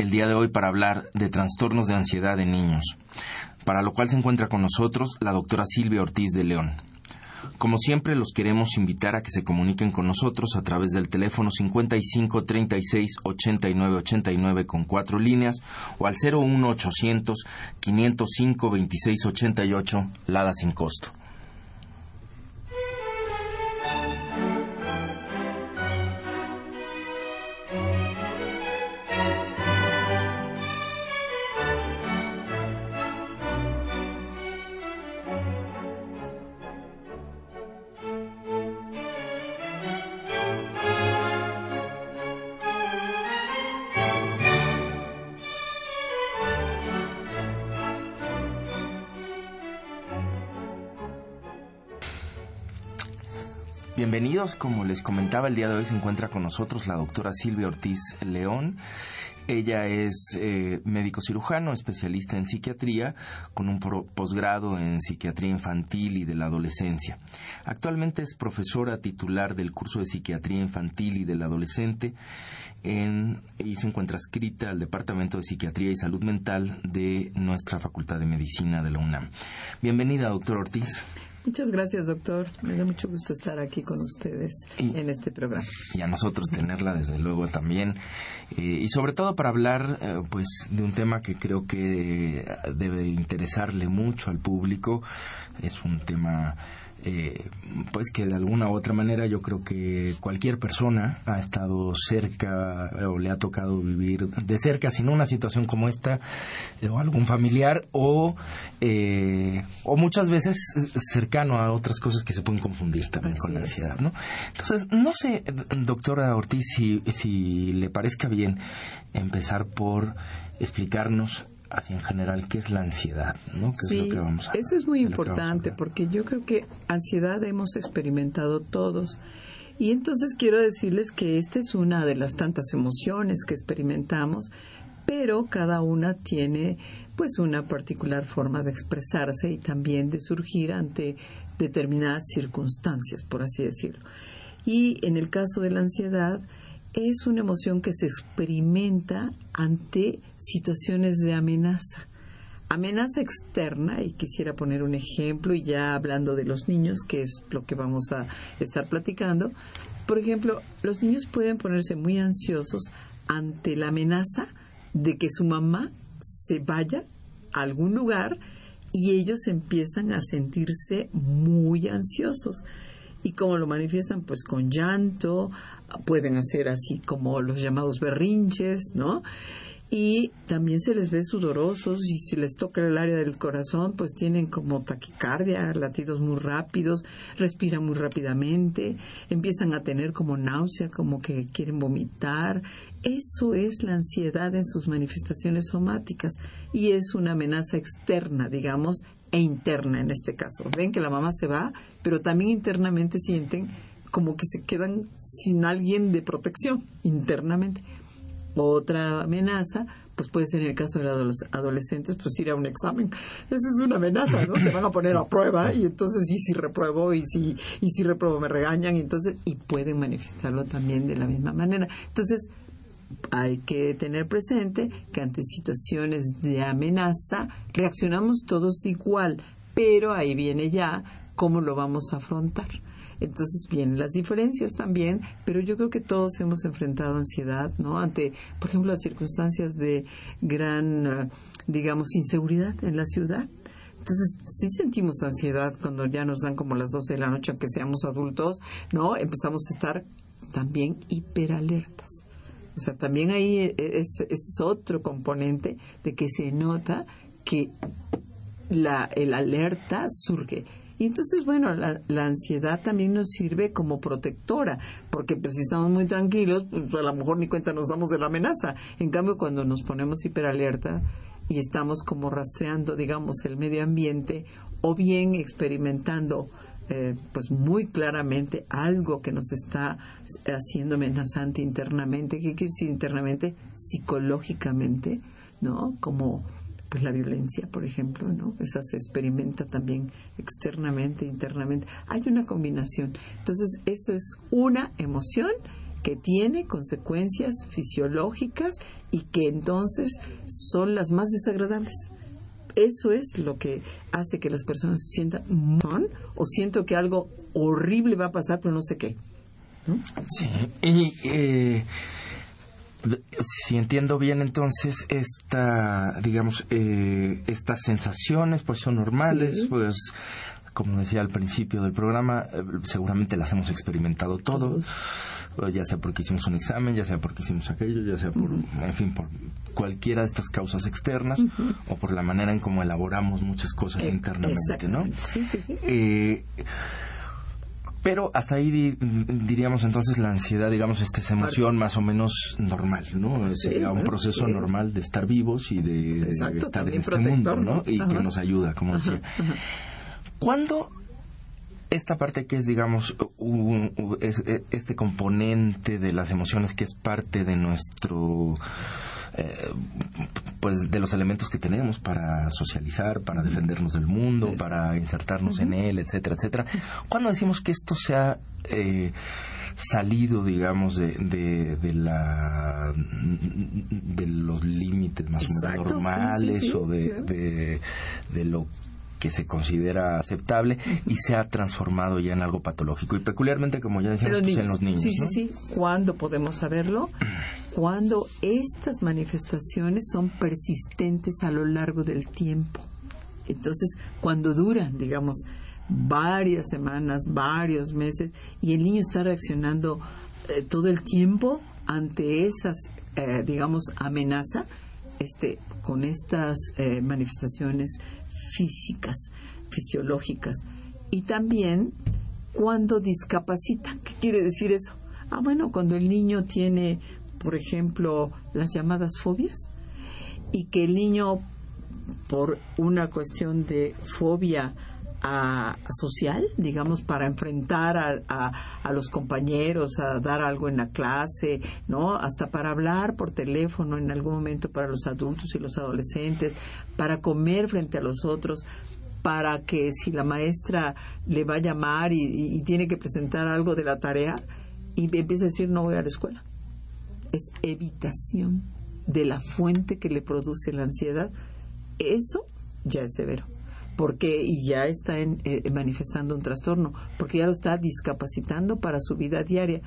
el día de hoy para hablar de trastornos de ansiedad en niños, para lo cual se encuentra con nosotros la doctora Silvia Ortiz de León. Como siempre, los queremos invitar a que se comuniquen con nosotros a través del teléfono 55 36 89 89 con cuatro líneas o al 01 800 505 26 88 Lada sin costo. Bienvenidos, como les comentaba, el día de hoy se encuentra con nosotros la doctora Silvia Ortiz León. Ella es eh, médico cirujano, especialista en psiquiatría, con un posgrado en psiquiatría infantil y de la adolescencia. Actualmente es profesora titular del curso de psiquiatría infantil y del adolescente en, y se encuentra escrita al Departamento de Psiquiatría y Salud Mental de nuestra Facultad de Medicina de la UNAM. Bienvenida, doctora Ortiz. Muchas gracias, doctor. Me da mucho gusto estar aquí con ustedes en este programa. Y a nosotros tenerla, desde luego, también. Eh, y sobre todo para hablar, eh, pues, de un tema que creo que debe interesarle mucho al público. Es un tema eh, pues que de alguna u otra manera yo creo que cualquier persona ha estado cerca o le ha tocado vivir de cerca, sin una situación como esta, eh, o algún familiar, o, eh, o muchas veces cercano a otras cosas que se pueden confundir también con la ansiedad, ¿no? Entonces, no sé, doctora Ortiz, si, si le parezca bien empezar por explicarnos así en general qué es la ansiedad, ¿no? sí, eso es muy importante porque yo creo que ansiedad hemos experimentado todos. Y entonces quiero decirles que esta es una de las tantas emociones que experimentamos, pero cada una tiene pues una particular forma de expresarse y también de surgir ante determinadas circunstancias, por así decirlo. Y en el caso de la ansiedad, es una emoción que se experimenta ante situaciones de amenaza. Amenaza externa, y quisiera poner un ejemplo, y ya hablando de los niños, que es lo que vamos a estar platicando. Por ejemplo, los niños pueden ponerse muy ansiosos ante la amenaza de que su mamá se vaya a algún lugar y ellos empiezan a sentirse muy ansiosos. ¿Y cómo lo manifiestan? Pues con llanto, pueden hacer así como los llamados berrinches, ¿no? Y también se les ve sudorosos y si les toca el área del corazón, pues tienen como taquicardia, latidos muy rápidos, respiran muy rápidamente, empiezan a tener como náusea, como que quieren vomitar. Eso es la ansiedad en sus manifestaciones somáticas y es una amenaza externa, digamos, e interna en este caso. Ven que la mamá se va, pero también internamente sienten como que se quedan sin alguien de protección internamente. Otra amenaza, pues puede ser en el caso de los adolescentes, pues ir a un examen. Esa es una amenaza, ¿no? Se van a poner a prueba y entonces sí, si repruebo y si, y si repruebo me regañan y entonces, y pueden manifestarlo también de la misma manera. Entonces, hay que tener presente que ante situaciones de amenaza reaccionamos todos igual, pero ahí viene ya cómo lo vamos a afrontar. Entonces vienen las diferencias también, pero yo creo que todos hemos enfrentado ansiedad, ¿no? Ante, por ejemplo, las circunstancias de gran, eh, digamos, inseguridad en la ciudad. Entonces, sí sentimos ansiedad cuando ya nos dan como las 12 de la noche, aunque seamos adultos, ¿no? Empezamos a estar también hiperalertas. O sea, también ahí e, e, es, es otro componente de que se nota que la, el alerta surge. Y entonces, bueno, la, la, ansiedad también nos sirve como protectora, porque pues, si estamos muy tranquilos, pues a lo mejor ni cuenta nos damos de la amenaza. En cambio, cuando nos ponemos hiperalerta y estamos como rastreando, digamos, el medio ambiente o bien experimentando eh, pues muy claramente algo que nos está haciendo amenazante internamente. ¿Qué quiere decir internamente? Psicológicamente, ¿no? Como pues la violencia, por ejemplo, ¿no? Esa se experimenta también externamente, internamente. Hay una combinación. Entonces, eso es una emoción que tiene consecuencias fisiológicas y que entonces son las más desagradables. Eso es lo que hace que las personas se sientan mal o siento que algo horrible va a pasar, pero no sé qué. Sí, y eh, si entiendo bien, entonces, esta, digamos, eh, estas sensaciones, pues son normales, pues como decía al principio del programa, eh, seguramente las hemos experimentado todos, ya sea porque hicimos un examen, ya sea porque hicimos aquello, ya sea por, en fin, por cualquiera de estas causas externas o por la manera en cómo elaboramos muchas cosas eh, internamente, ¿no? Sí, sí, sí. Pero hasta ahí diríamos entonces la ansiedad, digamos, esta es emoción más o menos normal, ¿no? Sería un proceso normal de estar vivos y de, estar en este mundo, ¿no? Y que nos ayuda, como decía. ¿Cuándo esta parte que es, digamos, e, este componente de las emociones que es parte de nuestro eh, pues de los elementos que tenemos para socializar, para defendernos del mundo, para insertarnos en él, etcétera, etcétera. Cuando decimos que esto se ha eh, salido, digamos, de, de, la de los límites más o menos normales o de, de, lo que se considera aceptable y se ha transformado ya en algo patológico. Y peculiarmente, como ya decíamos, pues, en los niños. Sí, sí, sí. ¿Cuándo podemos saberlo? Cuando estas manifestaciones son persistentes a lo largo del tiempo. Entonces, cuando duran, digamos, varias semanas, varios meses, y el niño está reaccionando eh, todo el tiempo ante esas, eh, digamos, amenaza, este, con estas eh, manifestaciones físicas, fisiológicas. Y también cuando discapacita. ¿Qué quiere decir eso? Ah, bueno, cuando el niño tiene, por ejemplo, las llamadas fobias y que el niño, por una cuestión de fobia a, social, digamos, para enfrentar a, a, los compañeros, a dar algo en la clase, ¿no? Hasta para hablar por teléfono en algún momento para los adultos y los adolescentes, para comer frente a los otros, para que si la maestra le va a llamar y, y tiene que presentar algo de la tarea y empieza a decir no voy a la escuela. Es evitación de la fuente que le produce la ansiedad. Eso ya es severo porque y ya está eh, manifestando un trastorno, porque ya lo está discapacitando para su vida diaria.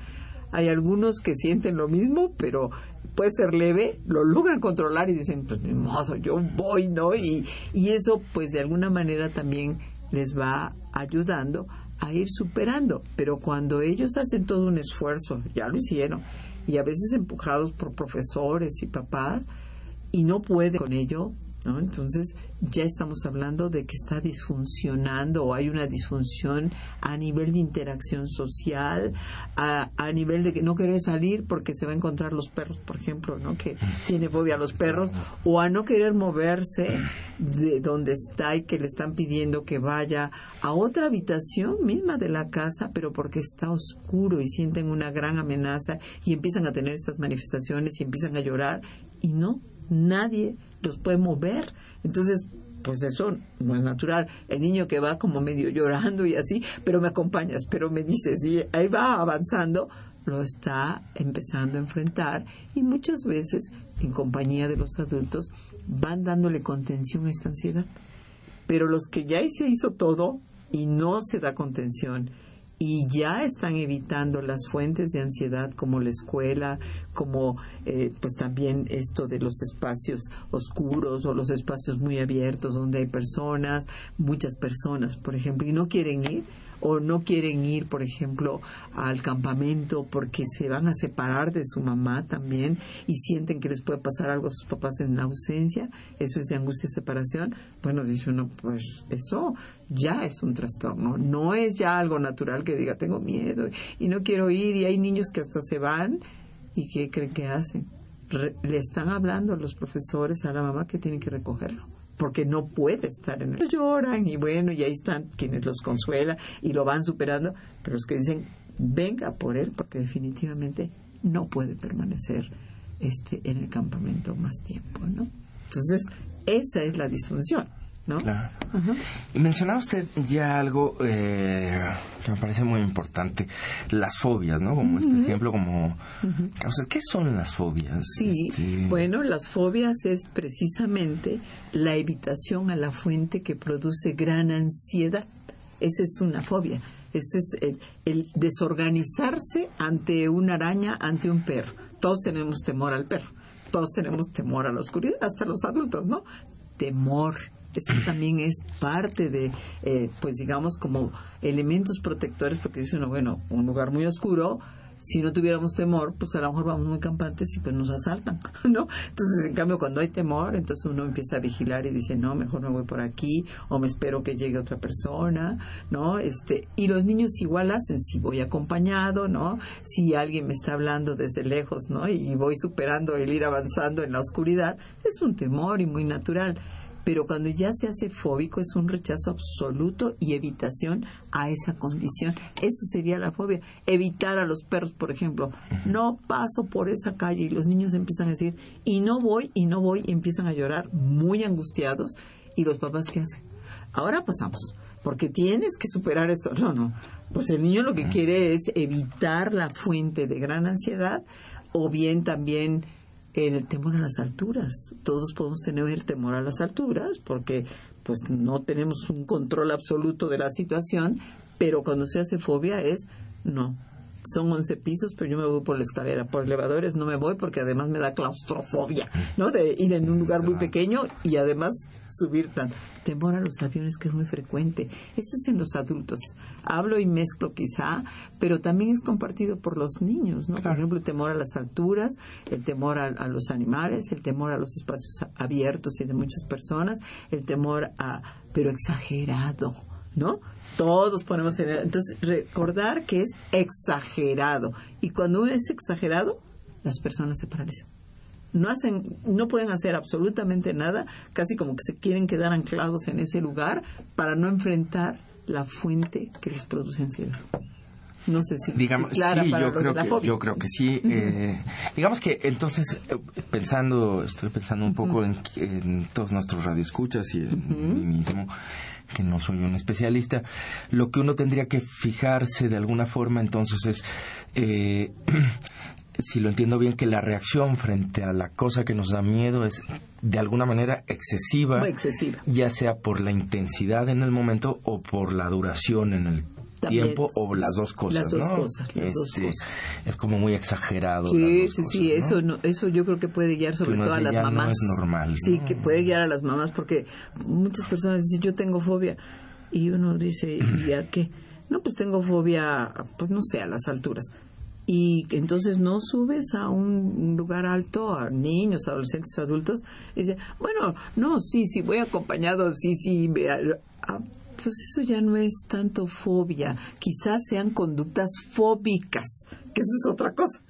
Hay algunos que sienten lo mismo, pero puede ser leve, lo logran controlar y dicen, pues mi yo voy, ¿no? Y, y eso, pues de alguna manera también les va ayudando a ir superando. Pero cuando ellos hacen todo un esfuerzo, ya lo hicieron, y a veces empujados por profesores y papás, y no pueden con ello, entonces ya estamos hablando de que está disfuncionando o hay una disfunción a nivel de interacción social, a, a nivel de que no querer salir porque se va a encontrar los perros, por ejemplo, ¿no? Que tiene fobia a los perros, o a no querer moverse de donde está y que le están pidiendo que vaya a otra habitación misma de la casa, pero porque está oscuro y sienten una gran amenaza y empiezan a tener estas manifestaciones y empiezan a llorar y no, nadie los puede mover. Entonces, pues eso no es natural. El niño que va como medio llorando y así, pero me acompañas, pero me dices, y ahí va avanzando, lo está empezando a enfrentar y muchas veces, en compañía de los adultos, van dándole contención a esta ansiedad. Pero los que ya se hizo todo y no se da contención y ya están evitando las fuentes de ansiedad como la escuela, como eh, pues también esto de los espacios oscuros o los espacios muy abiertos donde hay personas, muchas personas, por ejemplo, y no quieren ir o no quieren ir, por ejemplo, al campamento porque se van a separar de su mamá también y sienten que les puede pasar algo a sus papás en la ausencia, eso es de angustia y separación, bueno, dice uno, pues eso ya es un trastorno, no es ya algo natural que diga tengo miedo y no quiero ir y hay niños que hasta se van y ¿qué creen que hacen? le están hablando los profesores a la mamá que tienen que recogerlo porque no puede estar en el... Lloran y bueno, y ahí están quienes los consuelan y lo van superando, pero los que dicen, venga por él, porque definitivamente no puede permanecer este en el campamento más tiempo, ¿no? Entonces, esa es la disfunción. ¿No? Claro. Mencionaba usted ya algo eh, que me parece muy importante, las fobias, ¿no? Como este ejemplo, como... ¿qué son las fobias? Sí, este, bueno, las fobias es precisamente la evitación a la fuente que produce gran ansiedad. Esa es una fobia. Ese es el, el desorganizarse ante una araña, ante un perro. Todos tenemos temor al perro. Todos tenemos temor a la oscuridad, hasta los adultos, ¿no? Temor eso también es parte de, eh, pues digamos, como elementos protectores, porque dice uno, bueno, un lugar muy oscuro, si no tuviéramos temor, pues a lo mejor vamos muy campantes y pues nos asaltan, ¿no? Entonces, en cambio, cuando hay temor, entonces uno empieza a vigilar y dice, no, mejor me voy por aquí, o me espero que llegue otra persona, ¿no? Este, y los niños igual hacen, si voy acompañado, ¿no? Si alguien me está hablando desde lejos, ¿no? Y voy superando el ir avanzando en la oscuridad, es un temor y muy natural pero cuando ya se hace fóbico es un rechazo absoluto y evitación a esa condición. Eso sería la fobia. Evitar a los perros, por ejemplo. No paso por esa calle y los niños empiezan a decir, y no voy, y no voy, y empiezan a llorar muy angustiados. ¿Y los papás qué hacen? Ahora pasamos porque tienes que superar esto. No, no. Pues el niño lo que quiere es evitar la fuente de gran ansiedad o bien también el temor a las alturas. Todos podemos tener el temor a las alturas porque pues no tenemos un control absoluto de la situación, pero cuando se hace fobia es no, son 11 pisos, pero yo me voy por la escalera. Por elevadores no me voy porque además me da claustrofobia, ¿no? De ir en un lugar muy pequeño y además subir tan. Temor a los aviones, que es muy frecuente. Eso es en los adultos. Hablo y mezclo quizá, pero también es compartido por los niños, ¿no? Por ejemplo, el temor a las alturas, el temor a, a los animales, el temor a los espacios abiertos y de muchas personas, el temor a, pero exagerado, ¿no? Todos podemos tener. Entonces, recordar que es exagerado. Y cuando uno es exagerado, las personas se paralizan. No hacen, no pueden hacer absolutamente nada, casi como que se quieren quedar anclados en ese lugar para no enfrentar la fuente que les produce ansiedad. No sé si digamos sí, yo creo que yo creo que sí. eh, digamos que entonces eh, pensando, estoy pensando un poco en, todos nuestros radioescuchas y en mí mismo que no soy un especialista, lo que uno tendría que fijarse de alguna forma entonces es, eh, si lo entiendo bien, que la reacción frente a la cosa que nos da miedo es de alguna manera excesiva, excesiva. ya sea por la intensidad en el momento o por la duración en el tiempo o las dos cosas, las dos Cosas, este, Es como muy exagerado. Sí, sí, sí, eso, eso yo creo que puede guiar sobre todo a las mamás. No es normal. Sí, que puede guiar a las mamás porque muchas personas dicen, yo tengo fobia. Y uno dice, ¿y a qué? No, pues tengo fobia, pues no sé, a las alturas. Y entonces no subes a un lugar alto a niños, adolescentes, adultos. Y dice, bueno, no, sí, sí, voy acompañado, sí, sí, a, pues eso ya no es tanto fobia, quizás sean conductas fóbicas, que eso es otra cosa.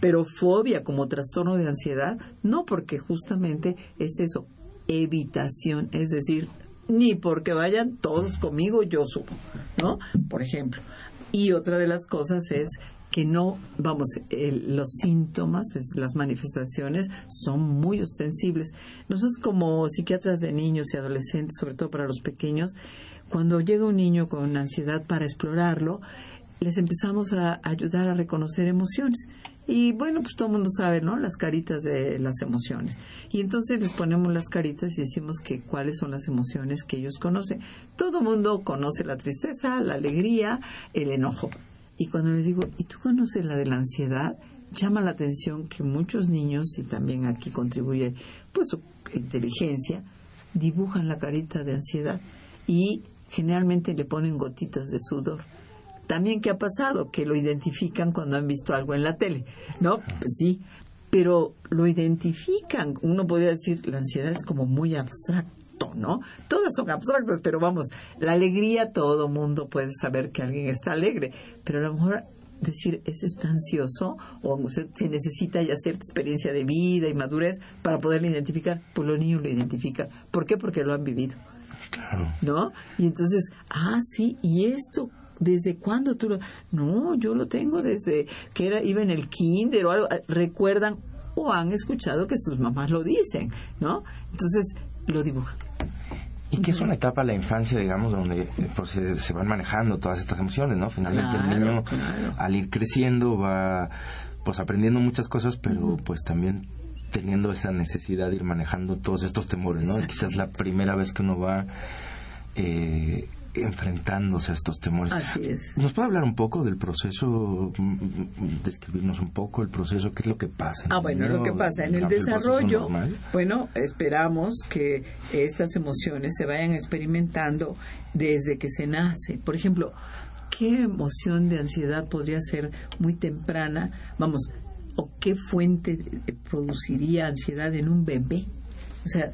Pero fobia como trastorno de ansiedad, no porque justamente es eso, evitación, es decir, ni porque vayan todos conmigo yo subo, ¿no? Por ejemplo. Y otra de las cosas es que no, vamos, los síntomas, las manifestaciones son muy ostensibles. Nosotros como psiquiatras de niños y adolescentes, sobre todo para los pequeños, cuando llega un niño con ansiedad para explorarlo, les empezamos a ayudar a reconocer emociones. Y bueno, pues todo el mundo sabe, ¿no? Las caritas de las emociones. Y entonces les ponemos las caritas y decimos que cuáles son las emociones que ellos conocen. Todo el mundo conoce la tristeza, la alegría, el enojo. Y cuando les digo, ¿y tú conoces la de la ansiedad? Llama la atención que muchos niños, y también aquí contribuye pues su inteligencia, dibujan la carita de ansiedad y generalmente le ponen gotitas de sudor también, ¿qué ha pasado? Que lo identifican cuando han visto algo en la tele, ¿no? Pues sí, pero lo identifican. Uno podría decir, la ansiedad es como muy abstracto, ¿no? Todas son abstractas, pero vamos, la alegría, todo mundo puede saber que alguien está alegre, pero a lo mejor decir, ese está ansioso o usted se necesita ya cierta experiencia de vida y madurez para poderlo identificar, pues los niños lo identifican. ¿Por qué? Porque lo han vivido. Claro. ¿No? Y entonces, ah, sí, y esto ¿Desde cuándo tú lo.? No, yo lo tengo desde que era, iba en el kinder o algo. Recuerdan o han escuchado que sus mamás lo dicen, ¿no? Entonces lo dibujan. Y que es una etapa la infancia, digamos, donde eh, pues, se, van manejando todas estas emociones, ¿no? Finalmente el niño, al ir creciendo, va pues aprendiendo muchas cosas, pero pues también teniendo esa necesidad de ir manejando todos estos temores, ¿no? Quizás la primera vez que uno va eh, enfrentándose a estos temores. Así es. ¿Nos puede hablar un poco del proceso, mm, describirnos un poco el proceso, qué es lo que pasa? Ah, bueno, lo que pasa en el desarrollo, bueno, esperamos que estas emociones se vayan experimentando desde que se nace. Por ejemplo, ¿qué emoción de ansiedad podría ser muy temprana? Vamos, ¿o qué fuente produciría ansiedad en un bebé? O sea,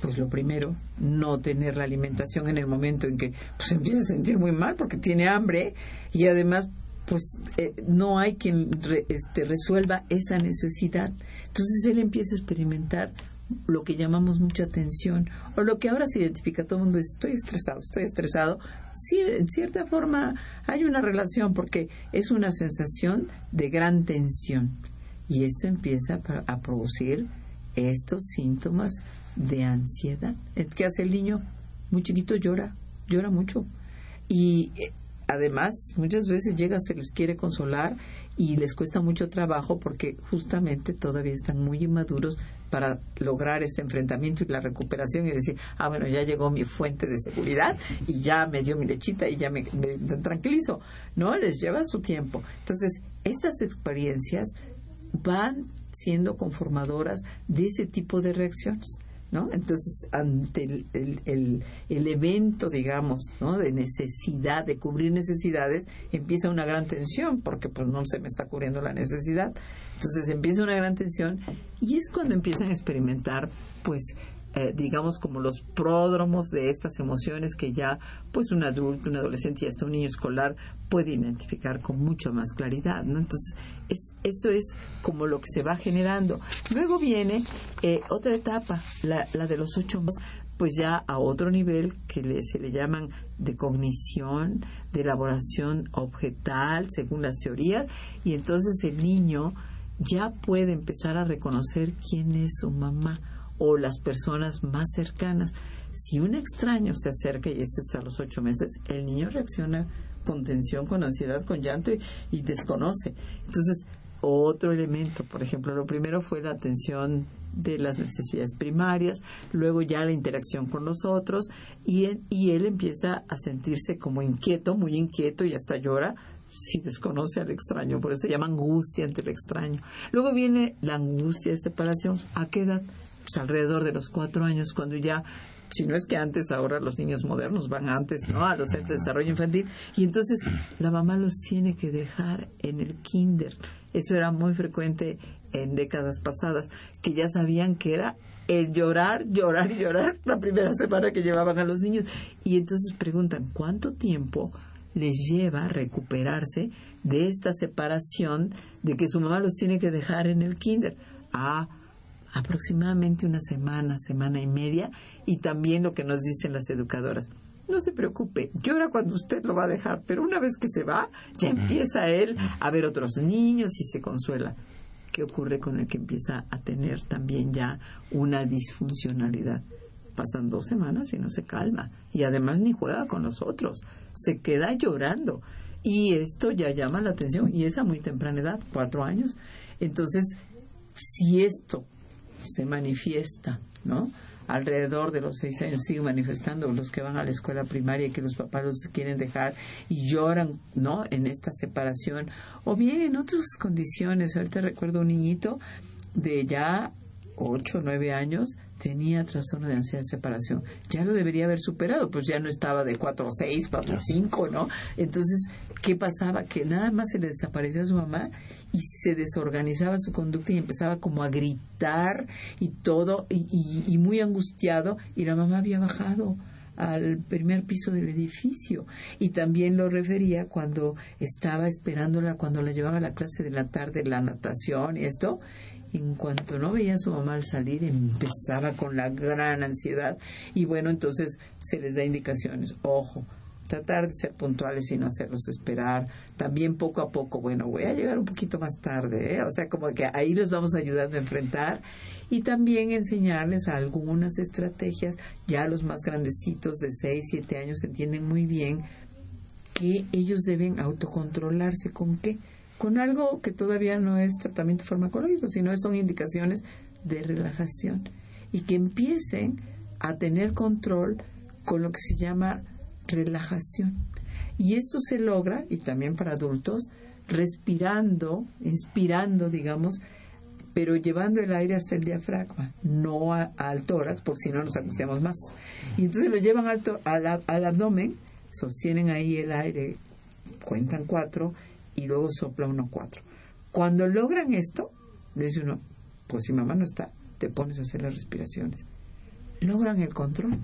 pues lo primero, no tener la alimentación en el momento en que pues empieza a sentir muy mal porque tiene hambre y además pues eh, no hay quien este, resuelva esa necesidad. Entonces él empieza a experimentar lo que llamamos mucha tensión o lo que ahora se identifica todo el mundo es estoy estresado, estoy estresado. Sí, en cierta forma hay una relación porque es una sensación de gran tensión y esto empieza a producir estos síntomas de ansiedad. ¿Qué hace el niño? Muy chiquito llora, llora mucho. Y eh, además, muchas veces llega, se les quiere consolar y les cuesta mucho trabajo porque justamente todavía están muy inmaduros para lograr este enfrentamiento y la recuperación y decir, ah, bueno, ya llegó mi fuente de seguridad y ya me dio mi lechita y ya me, me tranquilizo. No, les lleva su tiempo. Entonces, estas experiencias van siendo conformadoras de ese tipo de reacciones. ¿No? Entonces, ante el, el, evento, digamos, ¿no? De necesidad, de cubrir necesidades, empieza una gran tensión, porque pues no se me está cubriendo la necesidad. Entonces empieza una gran tensión y es cuando empiezan a experimentar, pues, eh, digamos, como los pródromos de estas emociones que ya, pues, un adulto, un adolescente y hasta un niño escolar puede identificar con mucha más claridad, ¿no? Entonces, es, eso es como lo que se va generando. Luego viene eh, otra etapa, la, la de los ocho meses, pues ya a otro nivel que se le llaman de cognición, de elaboración objetal, según las teorías, y entonces el niño ya puede empezar a reconocer quién es su mamá o las personas más cercanas. Si un extraño se acerca, y eso es a los ocho meses, el niño reacciona con tensión, con ansiedad, con llanto y, desconoce. Entonces, otro elemento, por ejemplo, lo primero fue la atención de las necesidades primarias, luego ya la interacción con los otros y él, y él empieza a sentirse como inquieto, muy inquieto y hasta llora si desconoce al extraño, por eso se llama angustia ante el extraño. Luego viene la angustia de separación, ¿a qué edad? Pues alrededor de los cuatro años, cuando ya si no es que antes, ahora los niños modernos van antes, ¿no? A los centros de desarrollo infantil. Y entonces la mamá los tiene que dejar en el kinder. Eso era muy frecuente en décadas pasadas, que ya sabían que era el llorar, llorar y llorar la primera semana que llevaban a los niños. Y entonces preguntan, ¿cuánto tiempo les lleva recuperarse de esta separación de que su mamá los tiene que dejar en el kinder? Ah, aproximadamente una semana, semana y media, y también lo que nos dicen las educadoras. No se preocupe, llora cuando usted lo va a dejar, pero una vez que se va, ya empieza él a ver otros niños y se consuela. ¿Qué ocurre con el que empieza a tener también ya una disfuncionalidad? Pasan dos semanas y no se calma. Y además ni juega con los otros. Se queda llorando. Y esto ya llama la atención y es a muy temprana edad, cuatro años. Entonces, si esto se manifiesta, ¿no? alrededor de los seis años sigue manifestando los que van a la escuela primaria y que los papás los quieren dejar y lloran, ¿no? En esta separación. O bien en otras condiciones. Ahorita recuerdo un niñito de ya ocho, nueve años tenía trastorno de ansiedad de separación. Ya lo debería haber superado, pues ya no estaba de cuatro seis, cuatro o cinco, ¿no? Entonces, ¿qué pasaba? Que nada más se le desaparecía a su mamá y se desorganizaba su conducta y empezaba como a gritar y todo, y, muy angustiado, y la mamá había bajado al primer piso del edificio. Y también lo refería cuando estaba esperándola, cuando la llevaba a la clase de la tarde, la natación y esto, en cuanto no veía a su mamá al salir, empezaba con la gran ansiedad y bueno, entonces se les da indicaciones, ojo, tratar de ser puntuales y no hacerlos esperar. También poco a poco, bueno, voy a llegar un poquito más tarde, ¿eh? o sea, como que ahí los vamos ayudando a enfrentar y también enseñarles algunas estrategias. Ya los más grandecitos de 6, 7 años entienden muy bien que ellos deben autocontrolarse con qué con algo que todavía no es tratamiento farmacológico, sino son indicaciones de relajación y que empiecen a tener control con lo que se llama relajación. Y esto se logra, y también para adultos, respirando, inspirando, digamos, pero llevando el aire hasta el diafragma, no al tórax, porque si no nos angustiamos más. Y entonces lo llevan al, al abdomen, sostienen ahí el aire, cuentan cuatro, y luego sopla uno cuatro. Cuando logran esto, dice uno, pues si mamá no está, te pones a hacer las respiraciones. Logran el control,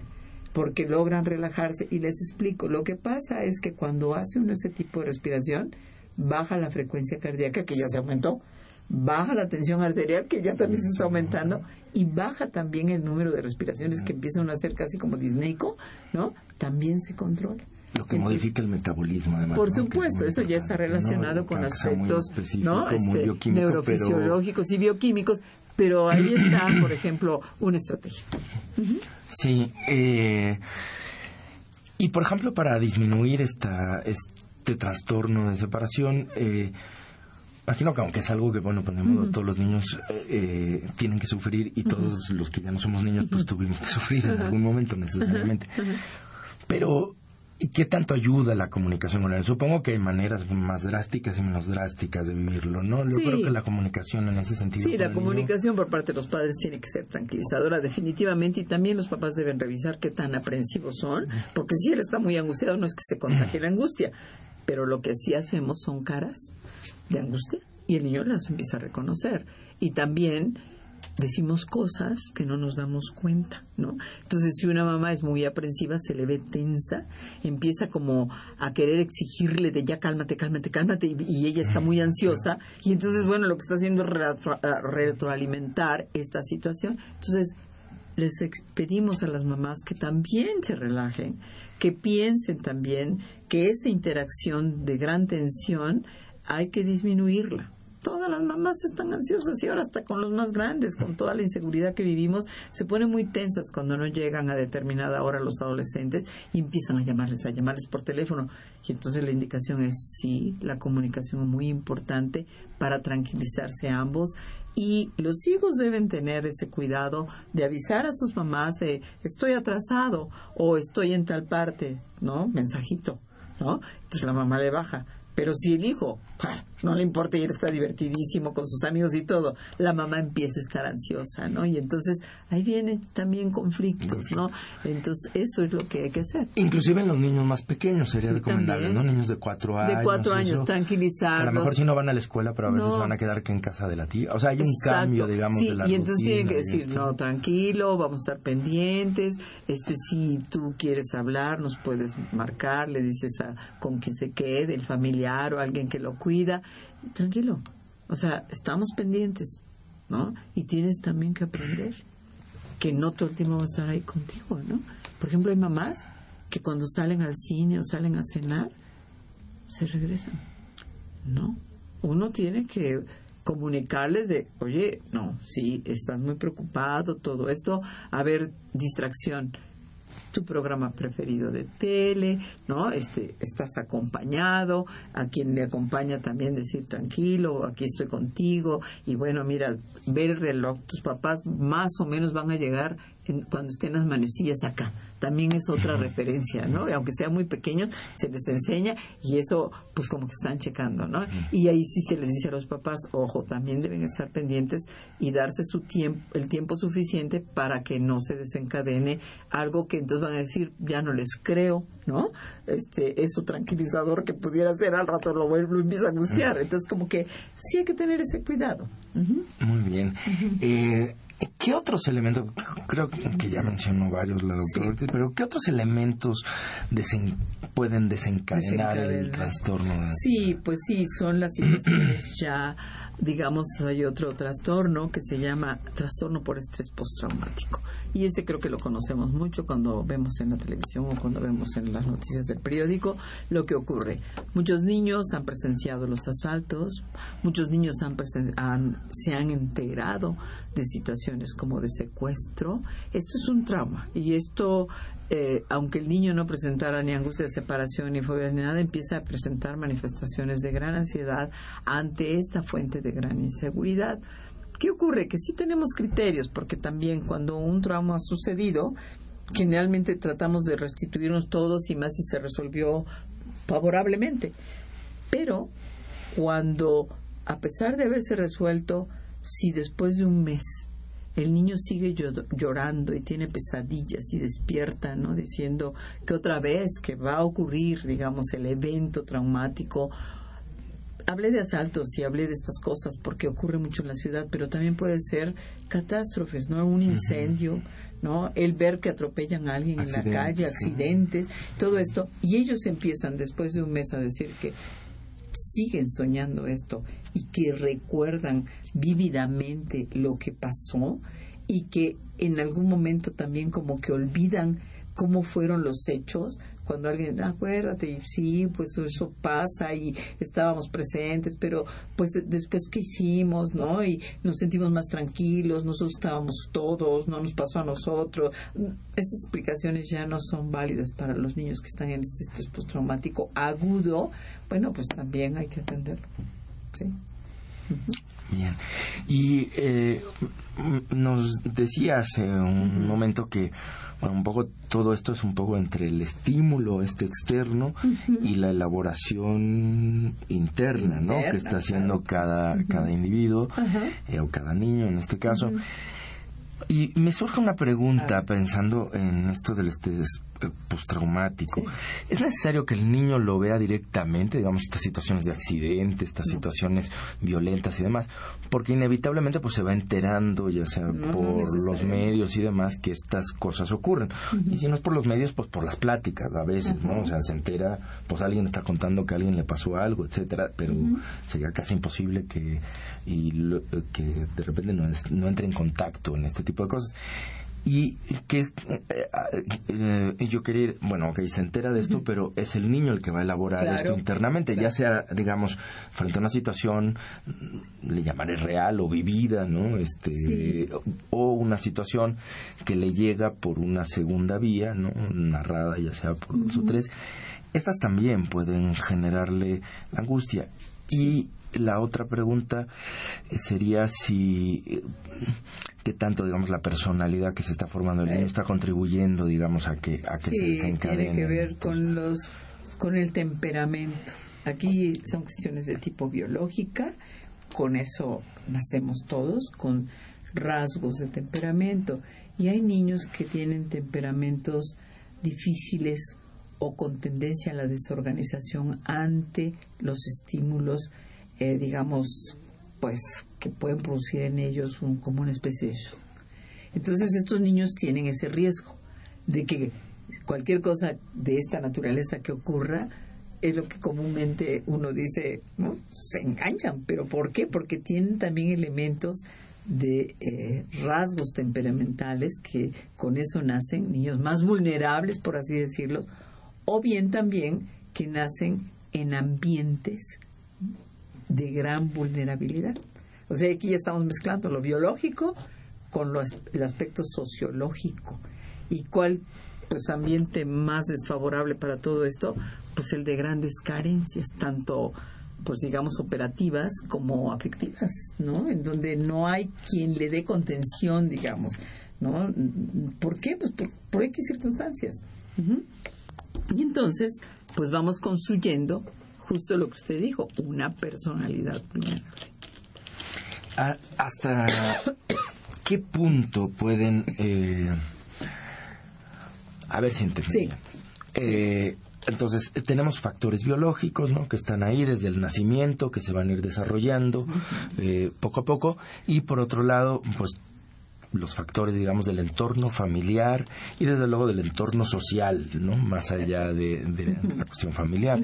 porque logran relajarse. Y les explico, lo que pasa es que cuando hace uno ese tipo de respiración, baja la frecuencia cardíaca, que ya se aumentó, baja la tensión arterial, que ya también se está aumentando, y baja también el número de respiraciones que empiezan a hacer casi como disneico, ¿no? También se controla. Lo que modifica el metabolismo, además. Por supuesto, eso ya está relacionado con aspectos ¿no? Este, neurofisiológicos y bioquímicos, pero ahí está, por ejemplo, una estrategia. Sí. Eh, y, por ejemplo, para disminuir esta, este trastorno de separación, eh, Imagino que aunque es algo que, bueno, pues todos los niños eh, eh, tienen que sufrir y todos los que ya no somos niños, pues tuvimos que sufrir en algún momento necesariamente. Pero ¿Y qué tanto ayuda la comunicación con él? Supongo que hay maneras más drásticas y menos drásticas de vivirlo, ¿no? Yo creo que la comunicación en ese sentido. Sí, la comunicación por parte de los padres tiene que ser tranquilizadora, definitivamente, y también los papás deben revisar qué tan aprensivos son, porque si él está muy angustiado, no es que se contagie la angustia, pero lo que sí hacemos son caras de angustia y el niño las empieza a reconocer. Y también decimos cosas que no nos damos cuenta, ¿no? Entonces, si una mamá es muy aprensiva, se le ve tensa, empieza como a querer exigirle de ya cálmate, cálmate, cálmate, y, ella está muy ansiosa, y entonces, bueno, lo que está haciendo es retroalimentar esta situación. Entonces, les pedimos a las mamás que también se relajen, que piensen también que esta interacción de gran tensión hay que disminuirla todas las mamás están ansiosas y ahora hasta con los más grandes, con toda la inseguridad que vivimos, se ponen muy tensas cuando no llegan a determinada hora los adolescentes y empiezan a llamarles, a llamarles por teléfono. Y entonces la indicación es sí, la comunicación es muy importante para tranquilizarse ambos y los hijos deben tener ese cuidado de avisar a sus mamás de estoy atrasado o estoy en tal parte, ¿no? Mensajito, ¿no? Entonces la mamá le baja pero si el hijo no le importa y él está divertidísimo con sus amigos y todo, la mamá empieza a estar ansiosa, ¿no? Y entonces ahí vienen también conflictos, ¿no? Entonces eso es lo que hay que hacer. Inclusive en los niños más pequeños sería recomendable, ¿no? Niños de cuatro años. De cuatro años, tranquilizarlos. a lo mejor si no van a la escuela, pero a veces van a quedar que en casa de la tía. O sea, hay un cambio, digamos, sí, de la y entonces tienen que decir, no, tranquilo, vamos a estar pendientes. Este, si tú quieres hablar, nos puedes marcar, le dices a con quien se quede, el familiar o alguien que lo cuida tranquilo. O sea, estamos pendientes, ¿no? Y tienes también que aprender que no todo el tiempo vamos a estar ahí contigo, ¿no? Por ejemplo, hay mamás que cuando salen al cine o salen a cenar, se regresan. No. Uno tiene que comunicarles de, oye, no, sí, estás muy preocupado, todo esto, a ver, distracción. Tu programa preferido de tele, ¿no? Este, estás acompañado, a quien le acompaña también decir tranquilo, aquí estoy contigo, y bueno, mira, ver el reloj, tus papás más o menos van a llegar cuando estén las manecillas acá, también es otra referencia, ¿no? Y aunque sean muy pequeños, se les enseña y eso, pues como que están checando, ¿no? Y ahí sí se les dice a los papás, ojo, también deben estar pendientes y darse su tiempo, el tiempo suficiente para que no se desencadene algo que entonces van a decir, ya no les creo, ¿no? Este, eso tranquilizador que pudiera ser, al rato lo vuelvo y empieza a angustiar. Entonces, como que sí hay que tener ese cuidado. Muy bien. eh, ¿Qué otros elementos, creo que ya mencionó varios la doctora, pero qué otros elementos pueden desencadenar, el trastorno? Sí, pues sí, son las situaciones ya, digamos, hay otro trastorno que se llama trastorno por estrés postraumático. Y ese creo que lo conocemos mucho cuando vemos en la televisión o cuando vemos en las noticias del periódico lo que ocurre. Muchos niños han presenciado los asaltos, muchos niños han, se han enterado de situaciones como de secuestro. Esto es un trauma y esto eh, aunque el niño no presentara ni angustia de separación ni fobia ni nada, empieza a presentar manifestaciones de gran ansiedad ante esta fuente de gran inseguridad. ¿Qué ocurre? Que sí tenemos criterios, porque también cuando un trauma ha sucedido, generalmente tratamos de restituirnos todos y más si se resolvió favorablemente. Pero cuando, a pesar de haberse resuelto, si después de un mes el niño sigue llorando y tiene pesadillas y despierta, ¿no? Diciendo que otra vez que va a ocurrir, digamos, el evento traumático hablé de asaltos y hablé de estas cosas porque ocurre mucho en la ciudad, pero también puede ser catástrofes, ¿no? Un incendio, ¿no? El ver que atropellan a alguien en la calle, accidentes, todo esto. Y ellos empiezan después de un mes a decir que siguen soñando esto y que recuerdan vívidamente lo que pasó y que en algún momento también como que olvidan cómo fueron los hechos, cuando alguien, acuérdate, y sí, pues eso pasa y estábamos presentes, pero pues después qué hicimos, ¿no? Y nos sentimos más tranquilos, nosotros estábamos todos, no nos pasó a nosotros. Esas explicaciones ya no son válidas para los niños que están en este estrés postraumático agudo. Bueno, pues también hay que atenderlo. ¿sí? Bien. Y eh, nos decía hace un momento que un poco todo esto es un poco entre el estímulo este externo y la elaboración interna, ¿no? que está haciendo cada, cada individuo eh, o cada niño en este caso. Y me surge una pregunta pensando en esto del estrés eh, postraumático. ¿Es necesario que el niño lo vea directamente, digamos, estas situaciones de accidente, estas situaciones violentas y demás? Porque inevitablemente pues se va enterando, ya sea por los medios y demás, que estas cosas ocurren. Y si no es por los medios, pues por las pláticas a veces, ¿no? O sea, se entera, pues alguien está contando que a alguien le pasó algo, etcétera, pero sería casi imposible que y que de repente no, no entre en contacto en este tipo de cosas y que eh, eh, yo quería ir, bueno, ok, se entera de esto, pero es el niño el que va a elaborar esto internamente, ya sea, digamos, frente a una situación, le llamaré real o vivida, ¿no? Este, o una situación que le llega por una segunda vía, ¿no? Narrada, ya sea por dos o tres. Estas también pueden generarle angustia. Y la otra pregunta sería si qué tanto, digamos, la personalidad que se está formando el niño está contribuyendo, digamos, a que, a que se desencadene. tiene que ver con los, con el temperamento. Aquí son cuestiones de tipo biológica, con eso nacemos todos, con rasgos de temperamento. Y hay niños que tienen temperamentos difíciles o con tendencia a la desorganización ante los estímulos, eh, digamos, pues que pueden producir en ellos un, como una especie de shock. Entonces estos niños tienen ese riesgo de que cualquier cosa de esta naturaleza que ocurra es lo que comúnmente uno dice, ¿no? se enganchan, pero ¿por qué? Porque tienen también elementos de eh, rasgos temperamentales que con eso nacen niños más vulnerables, por así decirlo, o bien también que nacen en ambientes de gran vulnerabilidad. O sea, aquí ya estamos mezclando lo biológico con el aspecto sociológico. ¿Y cuál pues ambiente más desfavorable para todo esto, pues el de grandes carencias, tanto pues digamos operativas como afectivas, ¿no? En donde no hay quien le dé contención, digamos, ¿no? ¿Por qué? Pues por, por X circunstancias. Y entonces, pues vamos construyendo justo lo que usted dijo, una personalidad. Ah, ¿Hasta qué punto pueden... Eh, a ver si entendí. Eh, entonces, tenemos factores biológicos, ¿no? Que están ahí desde el nacimiento, que se van a ir desarrollando eh, poco a poco. Y por otro lado, pues los factores, digamos, del entorno familiar y desde luego del entorno social, ¿no? Más allá de, la cuestión familiar,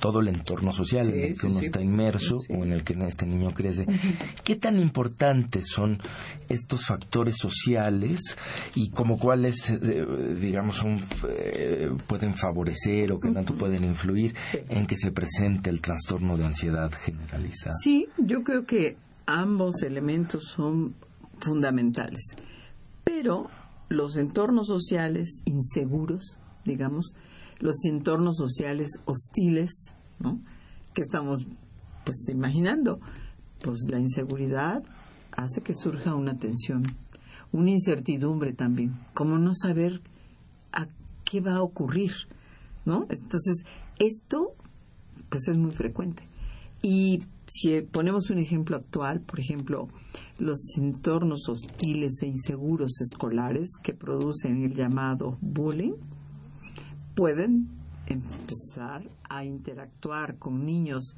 todo el entorno social en el que uno está inmerso o en el que este niño crece. ¿Qué tan importantes son estos factores sociales y como cuáles, eh, digamos, eh, pueden favorecer o que tanto pueden influir en que se presente el trastorno de ansiedad generalizada? Sí, yo creo que ambos elementos son fundamentales. Pero los entornos sociales inseguros, digamos, los entornos sociales hostiles, ¿no? Que estamos, pues, imaginando, pues la inseguridad hace que surja una tensión, una incertidumbre también, como no saber a qué va a ocurrir, ¿no? Entonces, esto, pues, es muy frecuente. Y si ponemos un ejemplo actual, por ejemplo, los entornos hostiles e inseguros escolares que producen el llamado bullying, pueden empezar a interactuar con niños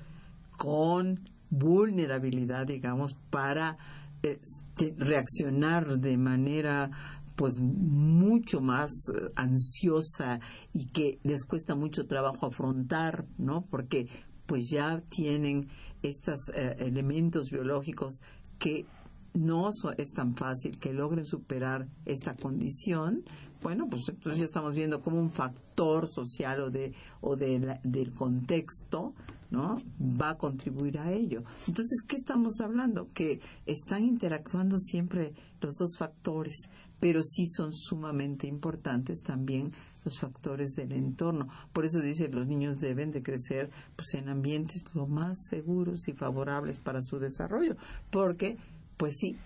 con vulnerabilidad, digamos, para este, reaccionar de manera pues mucho más eh, ansiosa y que les cuesta mucho trabajo afrontar, ¿no? Porque pues ya tienen estos eh, elementos biológicos que no es tan fácil que logren superar esta condición, bueno, pues entonces ya estamos viendo como un factor social o de o de del contexto, ¿no? Va a contribuir a ello. Entonces, ¿qué estamos hablando? Que están interactuando siempre los dos factores, pero sí son sumamente importantes también los factores del entorno. Por eso dice, los niños deben de crecer pues, en ambientes lo más seguros y favorables para su desarrollo, porque, pues sí,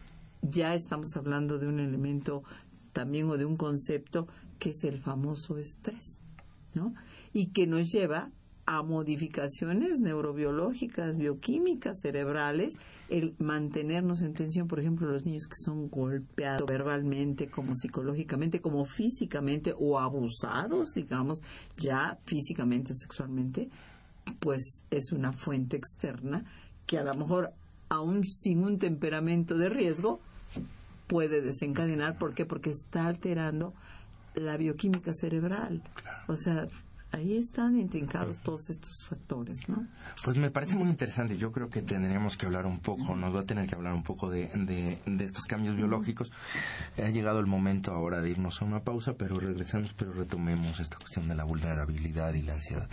ya estamos hablando de un elemento también o de un concepto que es el famoso estrés, ¿no? Y que nos lleva a modificaciones neurobiológicas, bioquímicas, cerebrales, el mantenernos en tensión, por ejemplo, los niños que son golpeados verbalmente, como psicológicamente, como físicamente o abusados, digamos, ya físicamente o sexualmente, pues es una fuente externa que a lo mejor, aún sin un temperamento de riesgo, puede desencadenar. ¿Por qué? Porque está alterando la bioquímica cerebral. O sea, ahí están intrincados todos estos factores, ¿no? Pues me parece muy interesante. Yo creo que tendríamos que hablar un poco, nos va a tener que hablar un poco de, de, estos cambios biológicos. Ha llegado el momento ahora de irnos a una pausa, pero regresamos, pero retomemos esta cuestión de la vulnerabilidad y la ansiedad.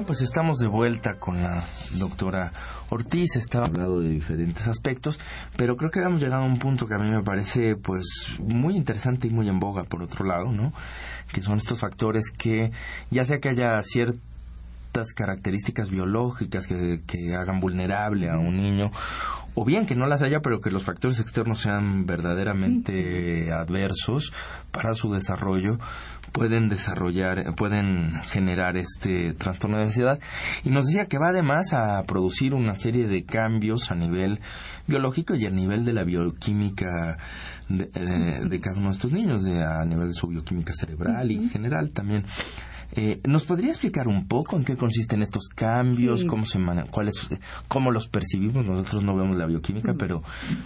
Bien, pues estamos de vuelta con la doctora Ortiz. Estaba hablando de diferentes aspectos, pero creo que hemos llegado a un punto que a mí me parece pues muy interesante y muy en boga, por otro lado, ¿no? Que son estos factores que, ya sea que haya ciertas características biológicas que, que hagan vulnerable a un niño o bien que no las haya, pero que los factores externos sean verdaderamente adversos para su desarrollo, pueden desarrollar, pueden generar este trastorno de ansiedad. Y nos decía que va además a producir una serie de cambios a nivel biológico y a nivel de la bioquímica de, eh, cada uno de estos niños, a nivel de su bioquímica cerebral y general también. Eh, ¿Nos podría explicar un poco en qué consisten estos cambios, cómo se cuáles, cómo los percibimos? Nosotros no vemos la bioquímica, pero,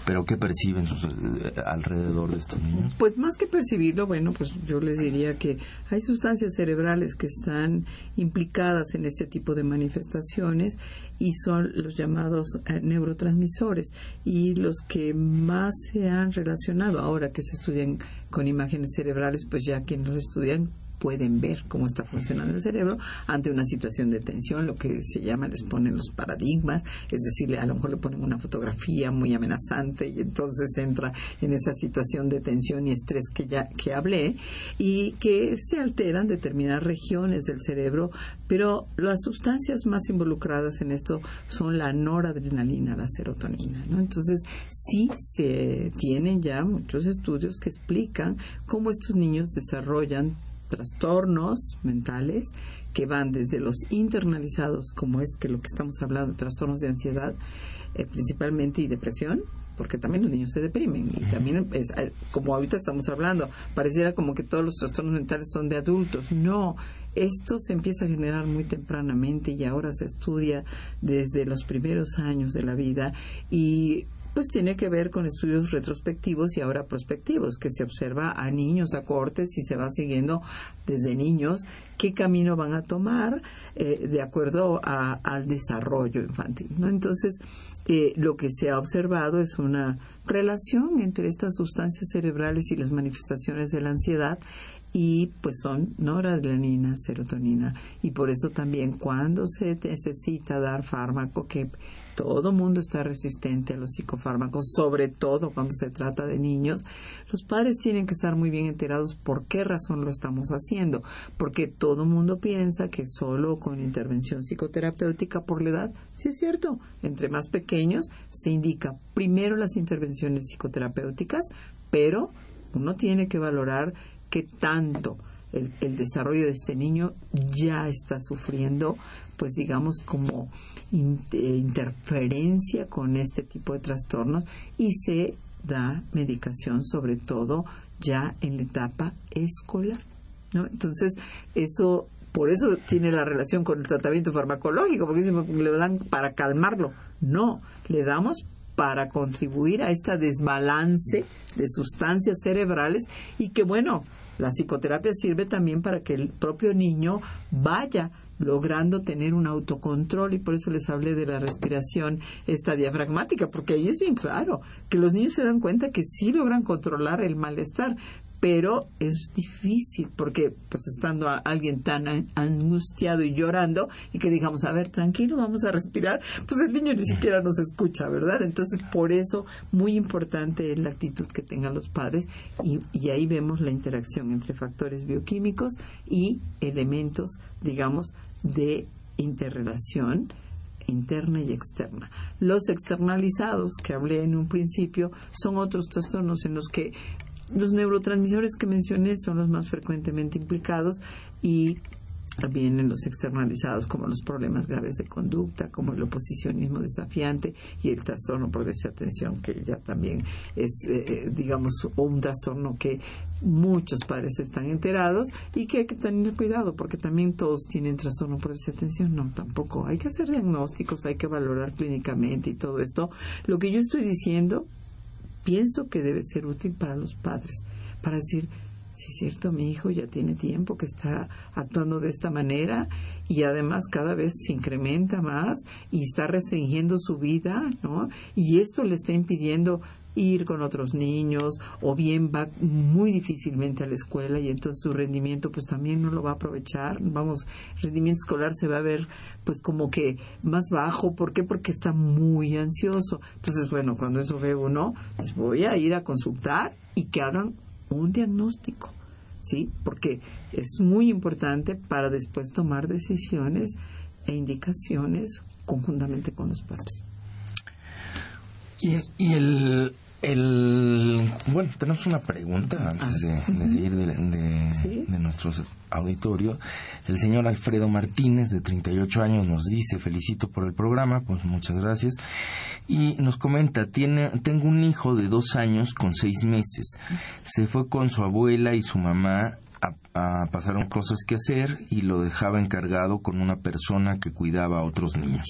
pero qué perciben eh, alrededor de estos niños. Pues más que percibirlo, bueno, pues yo les diría que hay sustancias cerebrales que están implicadas en este tipo de manifestaciones y son los llamados eh, neurotransmisores y los que más se han relacionado ahora que se estudian con imágenes cerebrales, pues ya quienes los estudian pueden ver cómo está funcionando el cerebro ante una situación de tensión, lo que se llama, les ponen los paradigmas, es decir, a lo mejor le ponen una fotografía muy amenazante y entonces entra en esa situación de tensión y estrés que ya que hablé y que se alteran determinadas regiones del cerebro, pero las sustancias más involucradas en esto son la noradrenalina, la serotonina, ¿no? Entonces, sí se tienen ya muchos estudios que explican cómo estos niños desarrollan trastornos mentales que van desde los internalizados, como es que lo que estamos hablando, trastornos de ansiedad eh, principalmente y depresión, porque también los niños se deprimen y también es, eh, como ahorita estamos hablando, pareciera como que todos los trastornos mentales son de adultos. No, esto se empieza a generar muy tempranamente y ahora se estudia desde los primeros años de la vida y pues tiene que ver con estudios retrospectivos y ahora prospectivos, que se observa a niños a cortes y se va siguiendo desde niños qué camino van a tomar eh, de acuerdo al desarrollo infantil. ¿no? Entonces, eh, lo que se ha observado es una relación entre estas sustancias cerebrales y las manifestaciones de la ansiedad y pues son noradrenalina, serotonina y por eso también cuando se necesita dar fármaco que todo mundo está resistente a los psicofármacos, sobre todo cuando se trata de niños, los padres tienen que estar muy bien enterados por qué razón lo estamos haciendo, porque todo mundo piensa que solo con intervención psicoterapéutica por la edad, sí es cierto, entre más pequeños se indica primero las intervenciones psicoterapéuticas, pero uno tiene que valorar qué tanto el, desarrollo de este niño ya está sufriendo, pues digamos, como interferencia con este tipo de trastornos y se da medicación sobre todo ya en la etapa escolar. ¿no? Entonces, eso por eso tiene la relación con el tratamiento farmacológico, porque le dan para calmarlo. No, le damos para contribuir a este desbalance de sustancias cerebrales y que, bueno, la psicoterapia sirve también para que el propio niño vaya logrando tener un autocontrol y por eso les hablé de la respiración esta diafragmática, porque ahí es bien claro que los niños se dan cuenta que sí logran controlar el malestar, pero es difícil porque pues estando a alguien tan angustiado y llorando y que digamos, a ver, tranquilo, vamos a respirar, pues el niño ni siquiera nos escucha, ¿verdad? Entonces, por eso, muy importante es la actitud que tengan los padres y, y ahí vemos la interacción entre factores bioquímicos y elementos, digamos, de interrelación interna y externa. Los externalizados que hablé en un principio son otros trastornos en los que los neurotransmisores que mencioné son los más frecuentemente implicados y vienen los externalizados como los problemas graves de conducta, como el oposicionismo desafiante y el trastorno por desatención, que ya también es, eh, eh, digamos, un trastorno que muchos padres están enterados y que hay que tener cuidado porque también todos tienen trastorno por desatención. No, tampoco. Hay que hacer diagnósticos, hay que valorar clínicamente y todo esto. Lo que yo estoy diciendo, pienso que debe ser útil para los padres, para decir, si es cierto, mi hijo ya tiene tiempo que está actuando de esta manera y además cada vez se incrementa más y está restringiendo su vida, ¿no? Y esto le está impidiendo ir con otros niños o bien va muy difícilmente a la escuela y entonces su rendimiento pues también no lo va a aprovechar vamos rendimiento escolar se va a ver pues como que más bajo ¿por qué? porque está muy ansioso entonces bueno cuando eso ve uno pues voy a ir a consultar y que hagan un diagnóstico, ¿sí? Porque es muy importante para después tomar decisiones e indicaciones conjuntamente con los padres. Y, y el, el, bueno, tenemos una pregunta antes de, de seguir de, de, nuestro auditorio. El señor Alfredo Martínez, de 38 años, nos dice, felicito por el programa, pues muchas gracias. Y nos comenta, tiene, tengo un hijo de dos años con seis meses. Se fue con su abuela y su mamá a, a pasaron cosas que hacer y lo dejaba encargado con una persona que cuidaba a otros niños.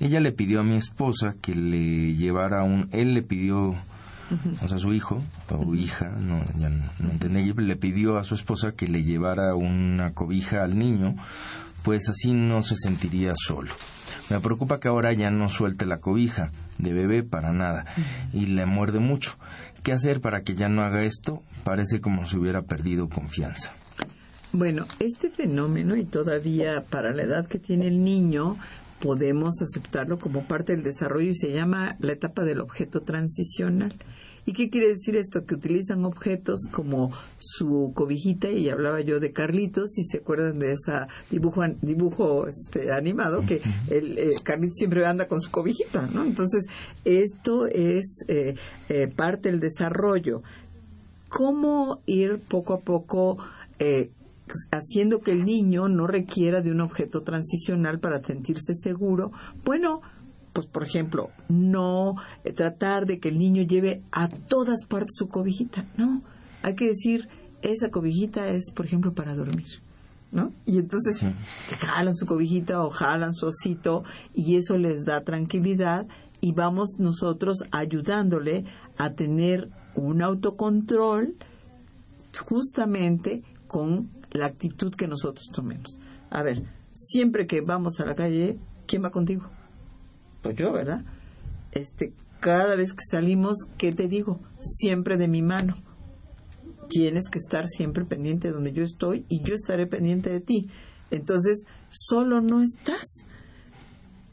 Ella le pidió a mi esposa que le llevara un, él le pidió o sea, su hijo o hija, no, ya no, entendí, le pidió a su esposa que le llevara una cobija al niño, pues así no se sentiría solo. Me preocupa que ahora ya no suelte la cobija de bebé para nada y le muerde mucho. ¿Qué hacer para que ya no haga esto? Parece como si hubiera perdido confianza. Bueno, este fenómeno y todavía para la edad que tiene el niño, podemos aceptarlo como parte del desarrollo y se llama la etapa del objeto transicional. ¿Y qué quiere decir esto? Que utilizan objetos como su cobijita, y hablaba yo de Carlitos, si se acuerdan de ese dibujo, dibujo este, animado, que el eh, Carlitos siempre anda con su cobijita, ¿no? Entonces, esto es eh, eh, parte del desarrollo. ¿Cómo ir poco a poco haciendo que el niño no requiera de un objeto transicional para sentirse seguro? Bueno, pues por ejemplo, no eh, tratar de que el niño lleve a todas partes su cobijita, no, hay que decir, esa cobijita es, por ejemplo, para dormir. ¿No? Y entonces se jalan su cobijita o jalan su osito y eso les da tranquilidad y vamos nosotros ayudándole a tener un autocontrol justamente con la actitud que nosotros tomemos. A ver, siempre que vamos a la calle, ¿quién va contigo? Pues yo, ¿verdad? Este, cada vez que salimos, ¿qué te digo? Siempre de mi mano. Tienes que estar siempre pendiente de donde yo estoy y yo estaré pendiente de ti. Entonces, solo no estás.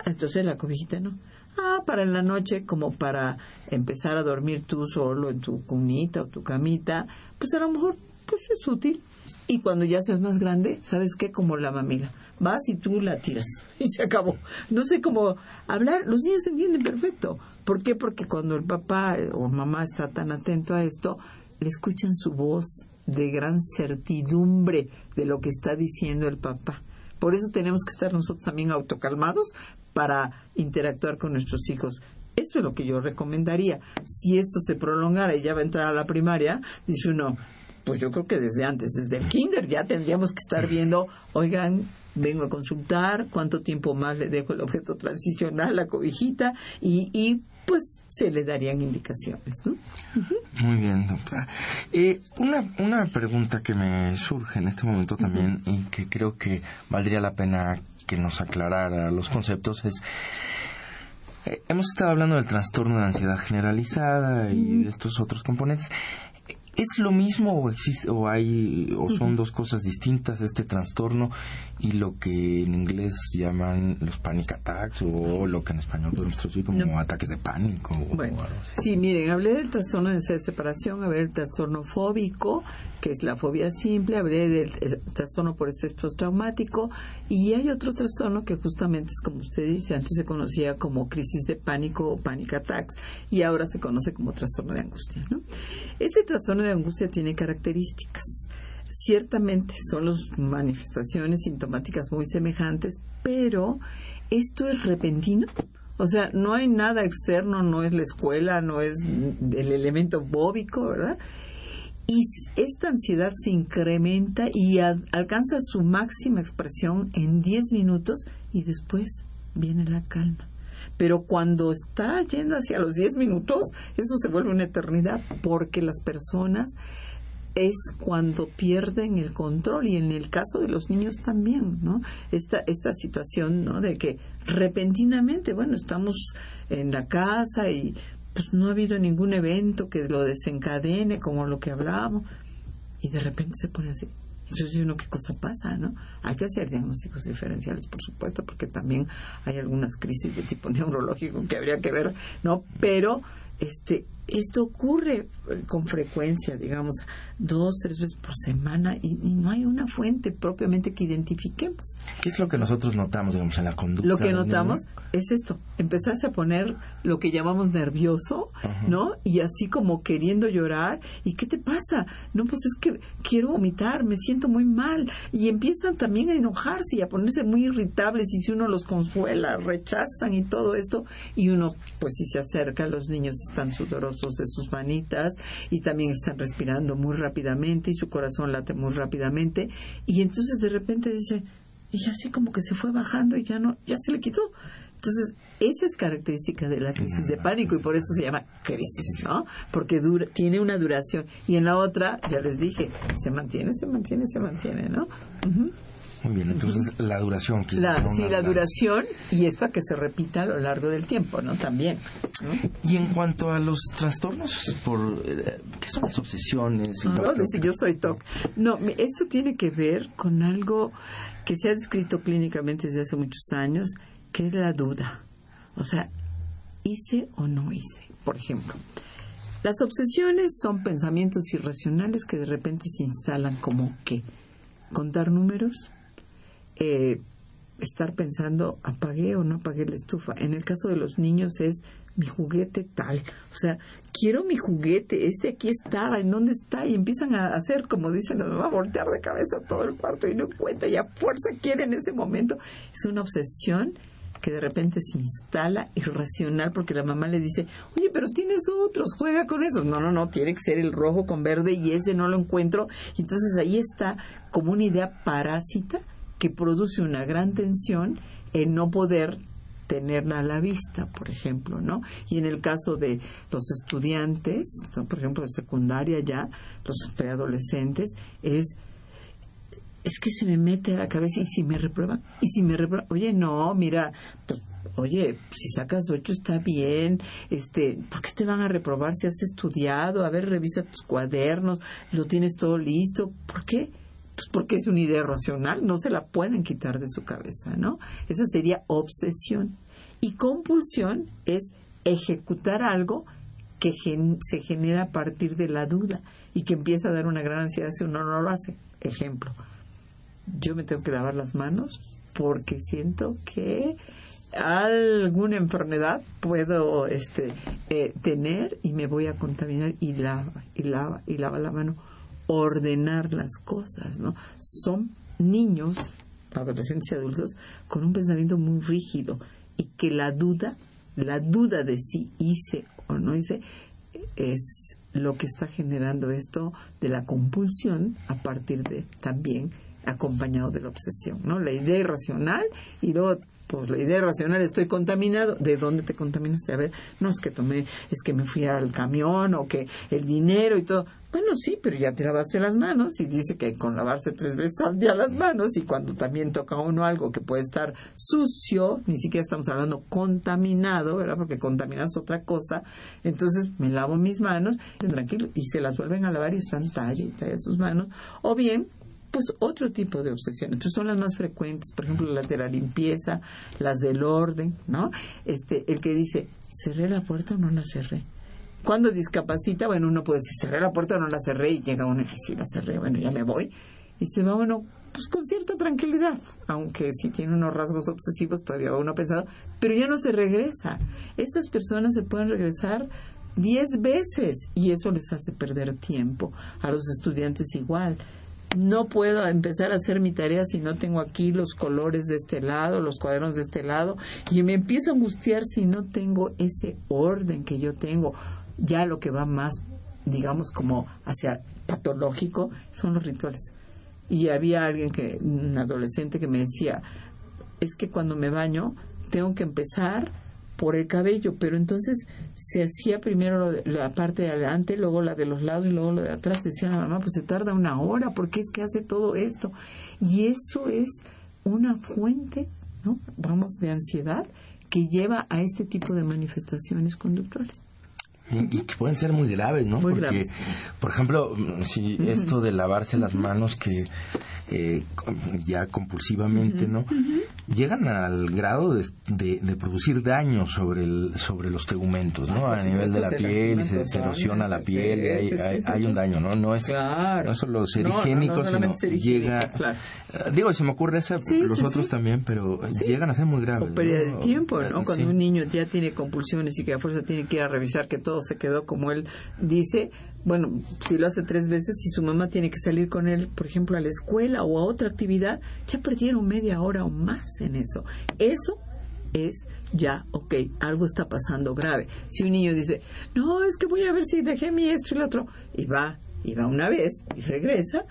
Entonces la cobijita no. Ah, para en la noche, como para empezar a dormir tú solo en tu cunita o tu camita, pues a lo mejor pues es útil. Y cuando ya seas más grande, ¿sabes qué? Como la mamila vas y tú la tiras y se acabó. No sé cómo hablar, los niños entienden perfecto. ¿Por qué? Porque cuando el papá o mamá está tan atento a esto, le escuchan su voz de gran certidumbre de lo que está diciendo el papá. Por eso tenemos que estar nosotros también autocalmados para interactuar con nuestros hijos. Eso es lo que yo recomendaría. Si esto se prolongara y ya va a entrar a la primaria, dice uno, pues yo creo que desde antes, desde el kinder ya tendríamos que estar viendo, oigan, vengo a consultar, cuánto tiempo más le dejo el objeto transicional, la cobijita, y, y pues se le darían indicaciones, ¿no? Muy bien, doctora. Eh, una, una pregunta que me surge en este momento también y que creo que valdría la pena que nos aclarara los conceptos es eh, hemos estado hablando del trastorno de ansiedad generalizada y de estos otros componentes. ¿Es lo mismo o existe o hay o son dos cosas distintas este trastorno y lo que en inglés llaman los panic attacks o lo que en español podemos traducir como ataques de pánico? Bueno, sí, miren, hablé del trastorno de separación, hablé del trastorno fóbico, que es la fobia simple, hablé del trastorno por estrés postraumático y hay otro trastorno que justamente es como usted dice, antes se conocía como crisis de pánico o panic attacks y ahora se conoce como trastorno de angustia, ¿no? Este trastorno de angustia tiene características ciertamente son las manifestaciones sintomáticas muy semejantes, pero esto es repentino. O sea, no hay nada externo, no es la escuela, no es el elemento bóbico, ¿verdad? Y esta ansiedad se incrementa y alcanza su máxima expresión en 10 minutos y después viene la calma. Pero cuando está yendo hacia los 10 minutos, eso se vuelve una eternidad porque las personas es cuando pierden el control y en el caso de los niños también, ¿no? Esta, esta situación, ¿no? De que repentinamente, bueno, estamos en la casa y pues no ha habido ningún evento que lo desencadene como lo que hablábamos y de repente se pone así. Entonces uno qué cosa pasa, ¿no? Hay que hacer diagnósticos diferenciales, por supuesto, porque también hay algunas crisis de tipo neurológico que habría que ver, ¿no? Pero este esto ocurre eh, con frecuencia, digamos, dos, tres veces por semana y, no hay una fuente propiamente que identifiquemos. ¿Qué es lo que nosotros notamos, digamos, en la conducta? Lo que notamos es esto, empezarse a poner lo que llamamos nervioso, ¿no? Y así como queriendo llorar. ¿Y qué te pasa? No, pues es que quiero vomitar, me siento muy mal. Y empiezan también a enojarse y a ponerse muy irritables y si uno los consuela, rechazan y todo esto. Y uno, pues si se acerca, los niños están sudorosos de sus manitas y también están respirando muy rápidamente y su corazón late muy rápidamente y entonces de repente dice, y así como que se fue bajando y ya no, ya se le quitó. Entonces, esa es característica de la crisis de pánico y por eso se llama crisis, ¿no? Porque dura, tiene una duración. Y en la otra, ya les dije, se mantiene, se mantiene, se mantiene, ¿no? Muy bien, entonces la duración. La, sí, la duración y esta que se repita a lo largo del tiempo, ¿no? También. Y en cuanto a los trastornos, por eh, ¿qué son las obsesiones? No, si yo soy TOC. No, esto tiene que ver con algo que se ha descrito clínicamente desde hace muchos años, que es la duda. O sea, ¿hice o no hice? Por ejemplo, las obsesiones son pensamientos irracionales que de repente se instalan como que contar números, eh, estar pensando, apagué o no apagué la estufa. En el caso de los niños es mi juguete tal. O sea, quiero mi juguete, este aquí está, ¿en dónde está? Y empiezan a hacer, como dicen, nos a voltear de cabeza todo el cuarto y no cuenta, y a fuerza quiere en ese momento. Es una obsesión que de repente se instala irracional porque la mamá le dice, oye, pero tienes otros, juega con esos. No, no, no, tiene que ser el rojo con verde y ese no lo encuentro. Entonces ahí está como una idea parásita que produce una gran tensión en no poder tenerla a la vista, por ejemplo, ¿no? Y en el caso de los estudiantes, por ejemplo, de secundaria ya, los preadolescentes, es es que se me mete a la cabeza y si me reprueba, y si me reprueba, oye, no, mira, pues, oye, si sacas ocho está bien, este, ¿por qué te van a reprobar si has estudiado? A ver, revisa tus cuadernos, lo tienes todo listo, ¿por qué? Pues porque es una idea racional, no se la pueden quitar de su cabeza, ¿no? Esa sería obsesión. Y compulsión es ejecutar algo que se genera a partir de la duda y que empieza a dar una gran ansiedad si uno no lo hace. Ejemplo, yo me tengo que lavar las manos porque siento que alguna enfermedad puedo este eh, tener y me voy a contaminar y lava y lava y lava la mano ordenar las cosas no son niños adolescentes y adultos con un pensamiento muy rígido y que la duda la duda de si hice o no hice es lo que está generando esto de la compulsión a partir de también acompañado de la obsesión, ¿no? La idea irracional y luego pues la idea irracional, estoy contaminado. ¿De dónde te contaminaste? A ver, no es que tomé, es que me fui al camión o que el dinero y todo. Bueno, sí, pero ya te lavaste las manos y dice que con lavarse tres veces al día las manos y cuando también toca uno algo que puede estar sucio, ni siquiera estamos hablando contaminado, ¿verdad? Porque contaminas otra cosa. Entonces me lavo mis manos, tranquilo, y se las vuelven a lavar y están talla y talla sus manos. O bien pues otro tipo de obsesiones, pues son las más frecuentes, por ejemplo, las de la limpieza, las del orden, ¿no? Este, el que dice, ¿cerré la puerta o no la cerré? Cuando discapacita, bueno, uno puede decir, cerré la puerta o no la cerré, y llega uno y dice, sí, la cerré, bueno, ya me voy. Y se va uno, pues con cierta tranquilidad, aunque si tiene unos rasgos obsesivos, todavía uno pesado, pero ya no se regresa. Estas personas se pueden regresar diez veces y eso les hace perder tiempo. A los estudiantes igual no puedo empezar a hacer mi tarea si no tengo aquí los colores de este lado, los cuadernos de este lado, y me empiezo a angustiar si no tengo ese orden que yo tengo. Ya lo que va más, digamos, como hacia patológico, son los rituales. Y había alguien que, un adolescente que me decía, es que cuando me baño tengo que empezar por el cabello, pero entonces se hacía primero la parte de adelante, luego la de los lados y luego lo de atrás. Decía la mamá, pues se tarda una hora, porque es que hace todo esto? Y eso es una fuente, ¿no? Vamos, de ansiedad que lleva a este tipo de manifestaciones conductuales. Y, que pueden ser muy graves, ¿no? Porque, por ejemplo, si esto de lavarse las manos que eh, ya compulsivamente, ¿no? Llegan al grado de, de, producir daño sobre el, sobre los tegumentos, ¿no? a nivel de la piel, se, erosiona la piel, hay, hay, un daño, ¿no? No es, no solo ser higiénico, sino llega... Eh, digo, se me ocurre esa, los otros también, pero llegan a ser muy graves. O pérdida de tiempo, ¿no? Cuando un niño ya tiene compulsiones y que a fuerza tiene que ir a revisar que todo se quedó como él dice, bueno, si lo hace tres veces, si su mamá tiene que salir con él, por ejemplo, a la escuela o a otra actividad, ya perdieron media hora o más en eso. Eso es ya, ok, algo está pasando grave. Si un niño dice, no, es que voy a ver si dejé mi esto y lo otro, y va, y va una vez y regresa,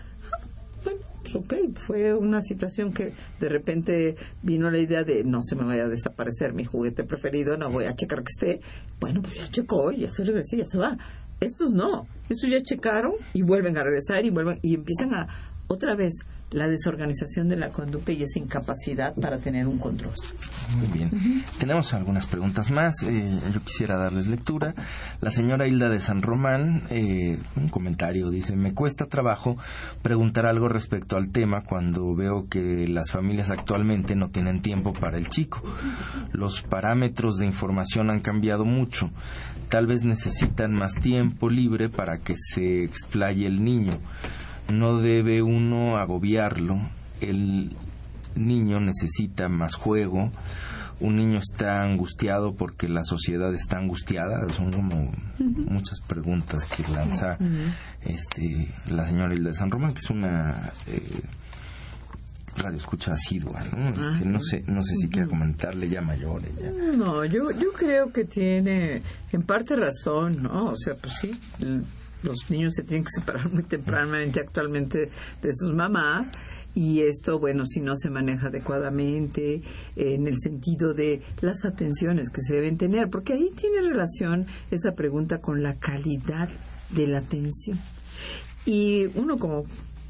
pues ok, fue una situación que de repente vino la idea de no se me vaya a desaparecer mi juguete preferido, no voy a checar que esté. Bueno, pues ya checó, ya se regresa, ya se va. Estos no, estos ya checaron y vuelven a regresar y vuelven y empiezan a otra vez la desorganización de la conducta y esa incapacidad para tener un control. Muy bien. Tenemos algunas preguntas más. Eh, yo quisiera darles lectura. La señora Hilda de San Román, eh, un comentario, dice, me cuesta trabajo preguntar algo respecto al tema cuando veo que las familias actualmente no tienen tiempo para el chico. Los parámetros de información han cambiado mucho. Tal vez necesitan más tiempo libre para que se explaye el niño no debe uno agobiarlo. El niño necesita más juego. Un niño está angustiado porque la sociedad está angustiada. Son como muchas preguntas que lanza este, la señora Hilda San Román, que es una eh, radio escucha asidua. ¿no? Este, no sé, no sé si quiere comentarle ya mayor. No, yo, yo creo que tiene en parte razón, ¿no? O sea, pues sí los niños se tienen que separar muy tempranamente actualmente de sus mamás y esto, bueno, si no se maneja adecuadamente en el sentido de las atenciones que se deben tener, porque ahí tiene relación esa pregunta con la calidad de la atención. Y uno como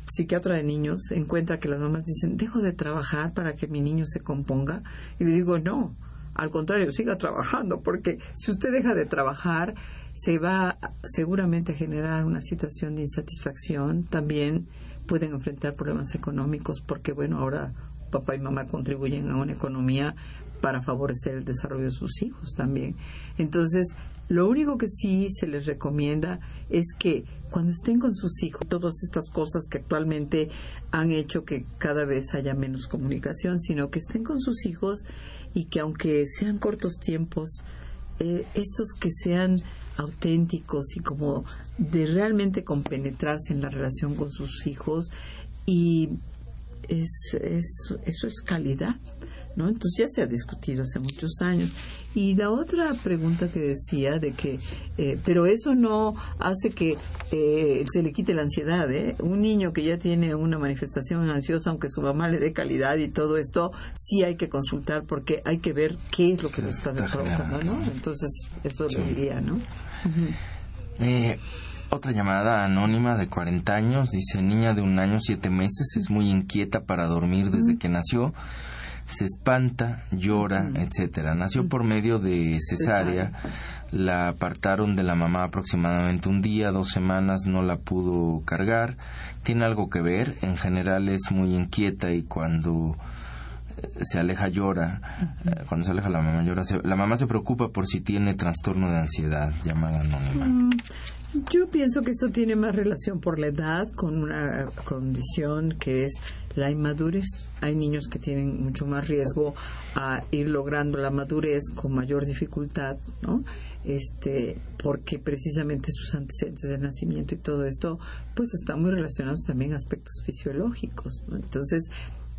psiquiatra de niños encuentra que las mamás dicen, dejo de trabajar para que mi niño se componga. Y le digo, no, al contrario, siga trabajando, porque si usted deja de trabajar, se va seguramente a generar una situación de insatisfacción. También pueden enfrentar problemas económicos porque, bueno, ahora papá y mamá contribuyen a una economía para favorecer el desarrollo de sus hijos también. Entonces, lo único que sí se les recomienda es que cuando estén con sus hijos, todas estas cosas que actualmente han hecho que cada vez haya menos comunicación, sino que estén con sus hijos y que aunque sean cortos tiempos, eh, estos que sean auténticos y como de realmente compenetrarse en la relación con sus hijos y es, eso es calidad. ¿No? Entonces ya se ha discutido hace muchos años. Y la otra pregunta que decía de que, eh, pero eso no hace que eh, se le quite la ansiedad. ¿eh? Un niño que ya tiene una manifestación ansiosa, aunque su mamá le dé calidad y todo esto, sí hay que consultar porque hay que ver qué es lo que le está provocando, ¿no? Entonces eso lo diría, ¿no? Eh, otra llamada anónima de 40 años dice, niña de un año, siete meses, es muy inquieta para dormir desde que nació, se espanta, llora, etcétera. Nació por medio de cesárea, la apartaron de la mamá aproximadamente un día, dos semanas, no la pudo cargar, tiene algo que ver, en general es muy inquieta y cuando se aleja llora, eh, cuando se aleja la mamá llora, la mamá se preocupa por si tiene trastorno de ansiedad, llamada anónima. Mm, yo pienso que esto tiene más relación por la edad con una condición que es la inmadurez. Hay niños que tienen mucho más riesgo a ir logrando la madurez con mayor dificultad, ¿no? Este, porque precisamente sus antecedentes de nacimiento y todo esto, pues están muy relacionados también a aspectos fisiológicos, Entonces,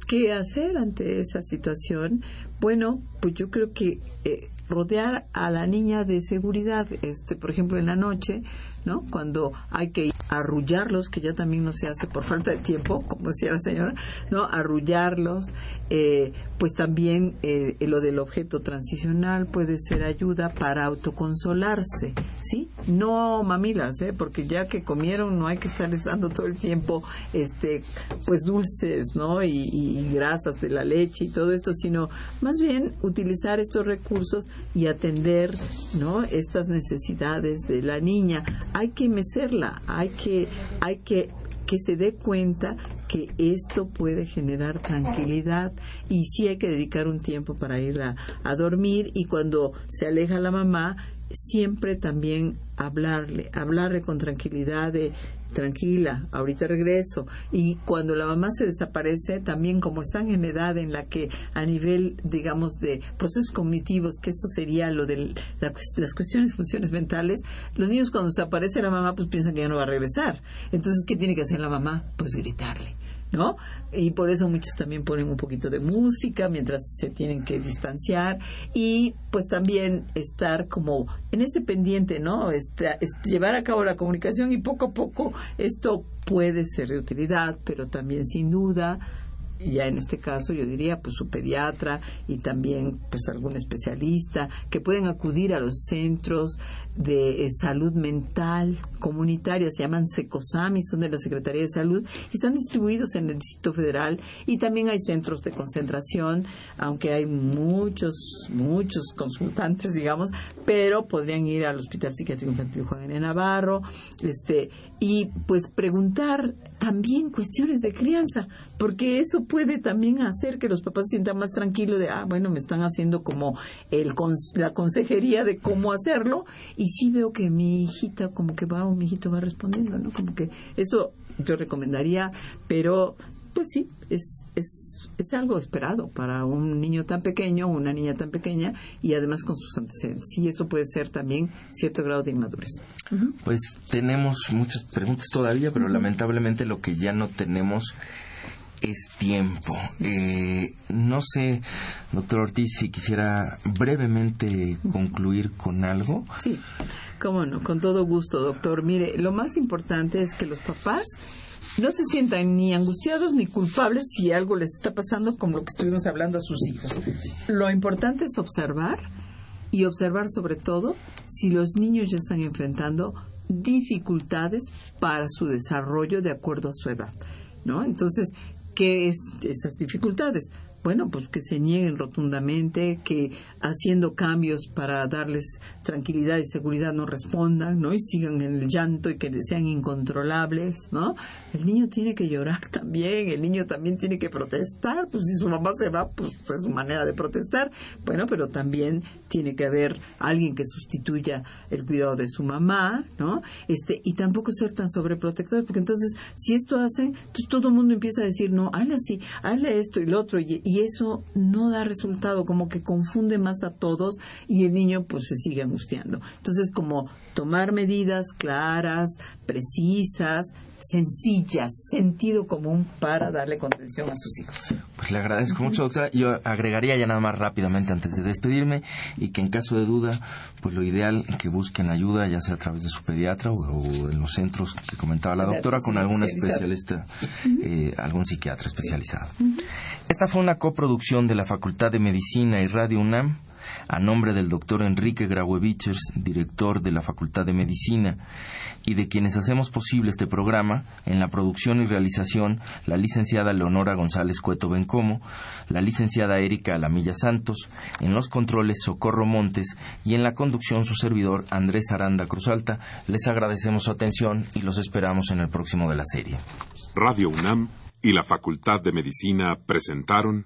¿qué hacer ante esa situación? Bueno, pues yo creo que eh, rodear a la niña de seguridad, este, por ejemplo, en la noche, ¿no? Cuando hay que arrullarlos, que ya también no se hace por falta de tiempo, como decía la señora, ¿no? Arrullarlos, eh, pues también eh, lo del objeto transicional puede ser ayuda para autoconsolarse, ¿sí? No mamilas, ¿eh? Porque ya que comieron no hay que estarles dando todo el tiempo, este, pues dulces, ¿no? Y, y grasas de la leche y todo esto, sino más bien utilizar estos recursos y atender, ¿no? Estas necesidades de la niña hay que mecerla, hay que, hay que que se dé cuenta que esto puede generar tranquilidad y sí hay que dedicar un tiempo para ir a, a dormir y cuando se aleja la mamá siempre también hablarle, hablarle con tranquilidad de tranquila, ahorita regreso. Y cuando la mamá se desaparece, también como están en edad en la que a nivel, digamos, de procesos cognitivos, que esto sería lo de las cuestiones, funciones mentales, los niños cuando desaparece la mamá, pues piensan que ya no va a regresar. Entonces, ¿qué tiene que hacer la mamá? Pues gritarle. ¿No? Y por eso muchos también ponen un poquito de música mientras se tienen que distanciar y pues también estar como en ese pendiente, ¿no? Este, llevar a cabo la comunicación y poco a poco esto puede ser de utilidad, pero también sin duda ya en este caso yo diría pues su pediatra y también pues algún especialista que pueden acudir a los centros de eh, salud mental comunitaria se llaman SECOSAMI son de la Secretaría de Salud y están distribuidos en el Distrito Federal y también hay centros de concentración aunque hay muchos muchos consultantes digamos pero podrían ir al Hospital Psiquiátrico Infantil Juan N. Navarro este y pues preguntar también cuestiones de crianza, porque eso puede también hacer que los papás se sientan más tranquilos de, ah, bueno, me están haciendo como el, la consejería de cómo hacerlo, y sí veo que mi hijita como que va o mi hijito va respondiendo, ¿no? Como que eso yo recomendaría, pero pues sí, es, es es algo esperado para un niño tan pequeño o una niña tan pequeña y además con sus antecedentes. Y eso puede ser también cierto grado de inmadurez. Pues tenemos muchas preguntas todavía, pero lamentablemente lo que ya no tenemos es tiempo. Eh, no sé, doctor Ortiz, si quisiera brevemente concluir con algo. Sí, cómo no, con todo gusto, doctor. Mire, lo más importante es que los papás no se sientan ni angustiados ni culpables si algo les está pasando como lo que estuvimos hablando a sus hijos. Lo importante es observar y observar sobre todo si los niños ya están enfrentando dificultades para su desarrollo de acuerdo a su edad, ¿no? Entonces, ¿qué es esas dificultades? Bueno, pues que se nieguen rotundamente, que haciendo cambios para darles tranquilidad y seguridad no respondan, ¿no? Y sigan en el llanto y que sean incontrolables, ¿no? El niño tiene que llorar también, el niño también tiene que protestar, pues si su mamá se va, pues es su manera de protestar, bueno, pero también tiene que haber alguien que sustituya el cuidado de su mamá, ¿no? Este, y tampoco ser tan sobreprotector, porque entonces, si esto hace, entonces todo el mundo empieza a decir, no, hazle así, hazle esto y lo otro, y eso no da resultado, como que confunde más a todos y el niño pues se sigue angustiando. Entonces, como tomar medidas claras, precisas, sencillas, sentido común para darle contención a sus hijos. Pues le agradezco mucho, doctora. Yo agregaría ya nada más rápidamente antes de despedirme y que en caso de duda, pues lo ideal es que busquen ayuda, ya sea a través de su pediatra o, en los centros que comentaba la doctora, con algún especialista, eh, algún psiquiatra especializado. Esta fue una coproducción de la Facultad de Medicina y Radio UNAM a nombre del doctor Enrique Grauevichers, director de la Facultad de Medicina, y de quienes hacemos posible este programa, en la producción y realización, la licenciada Leonora González Cueto Bencomo, la licenciada Erika Alamilla Santos, en los controles Socorro Montes y en la conducción su servidor Andrés Aranda Cruzalta. Les agradecemos su atención y los esperamos en el próximo de la serie. Radio UNAM y la Facultad de Medicina presentaron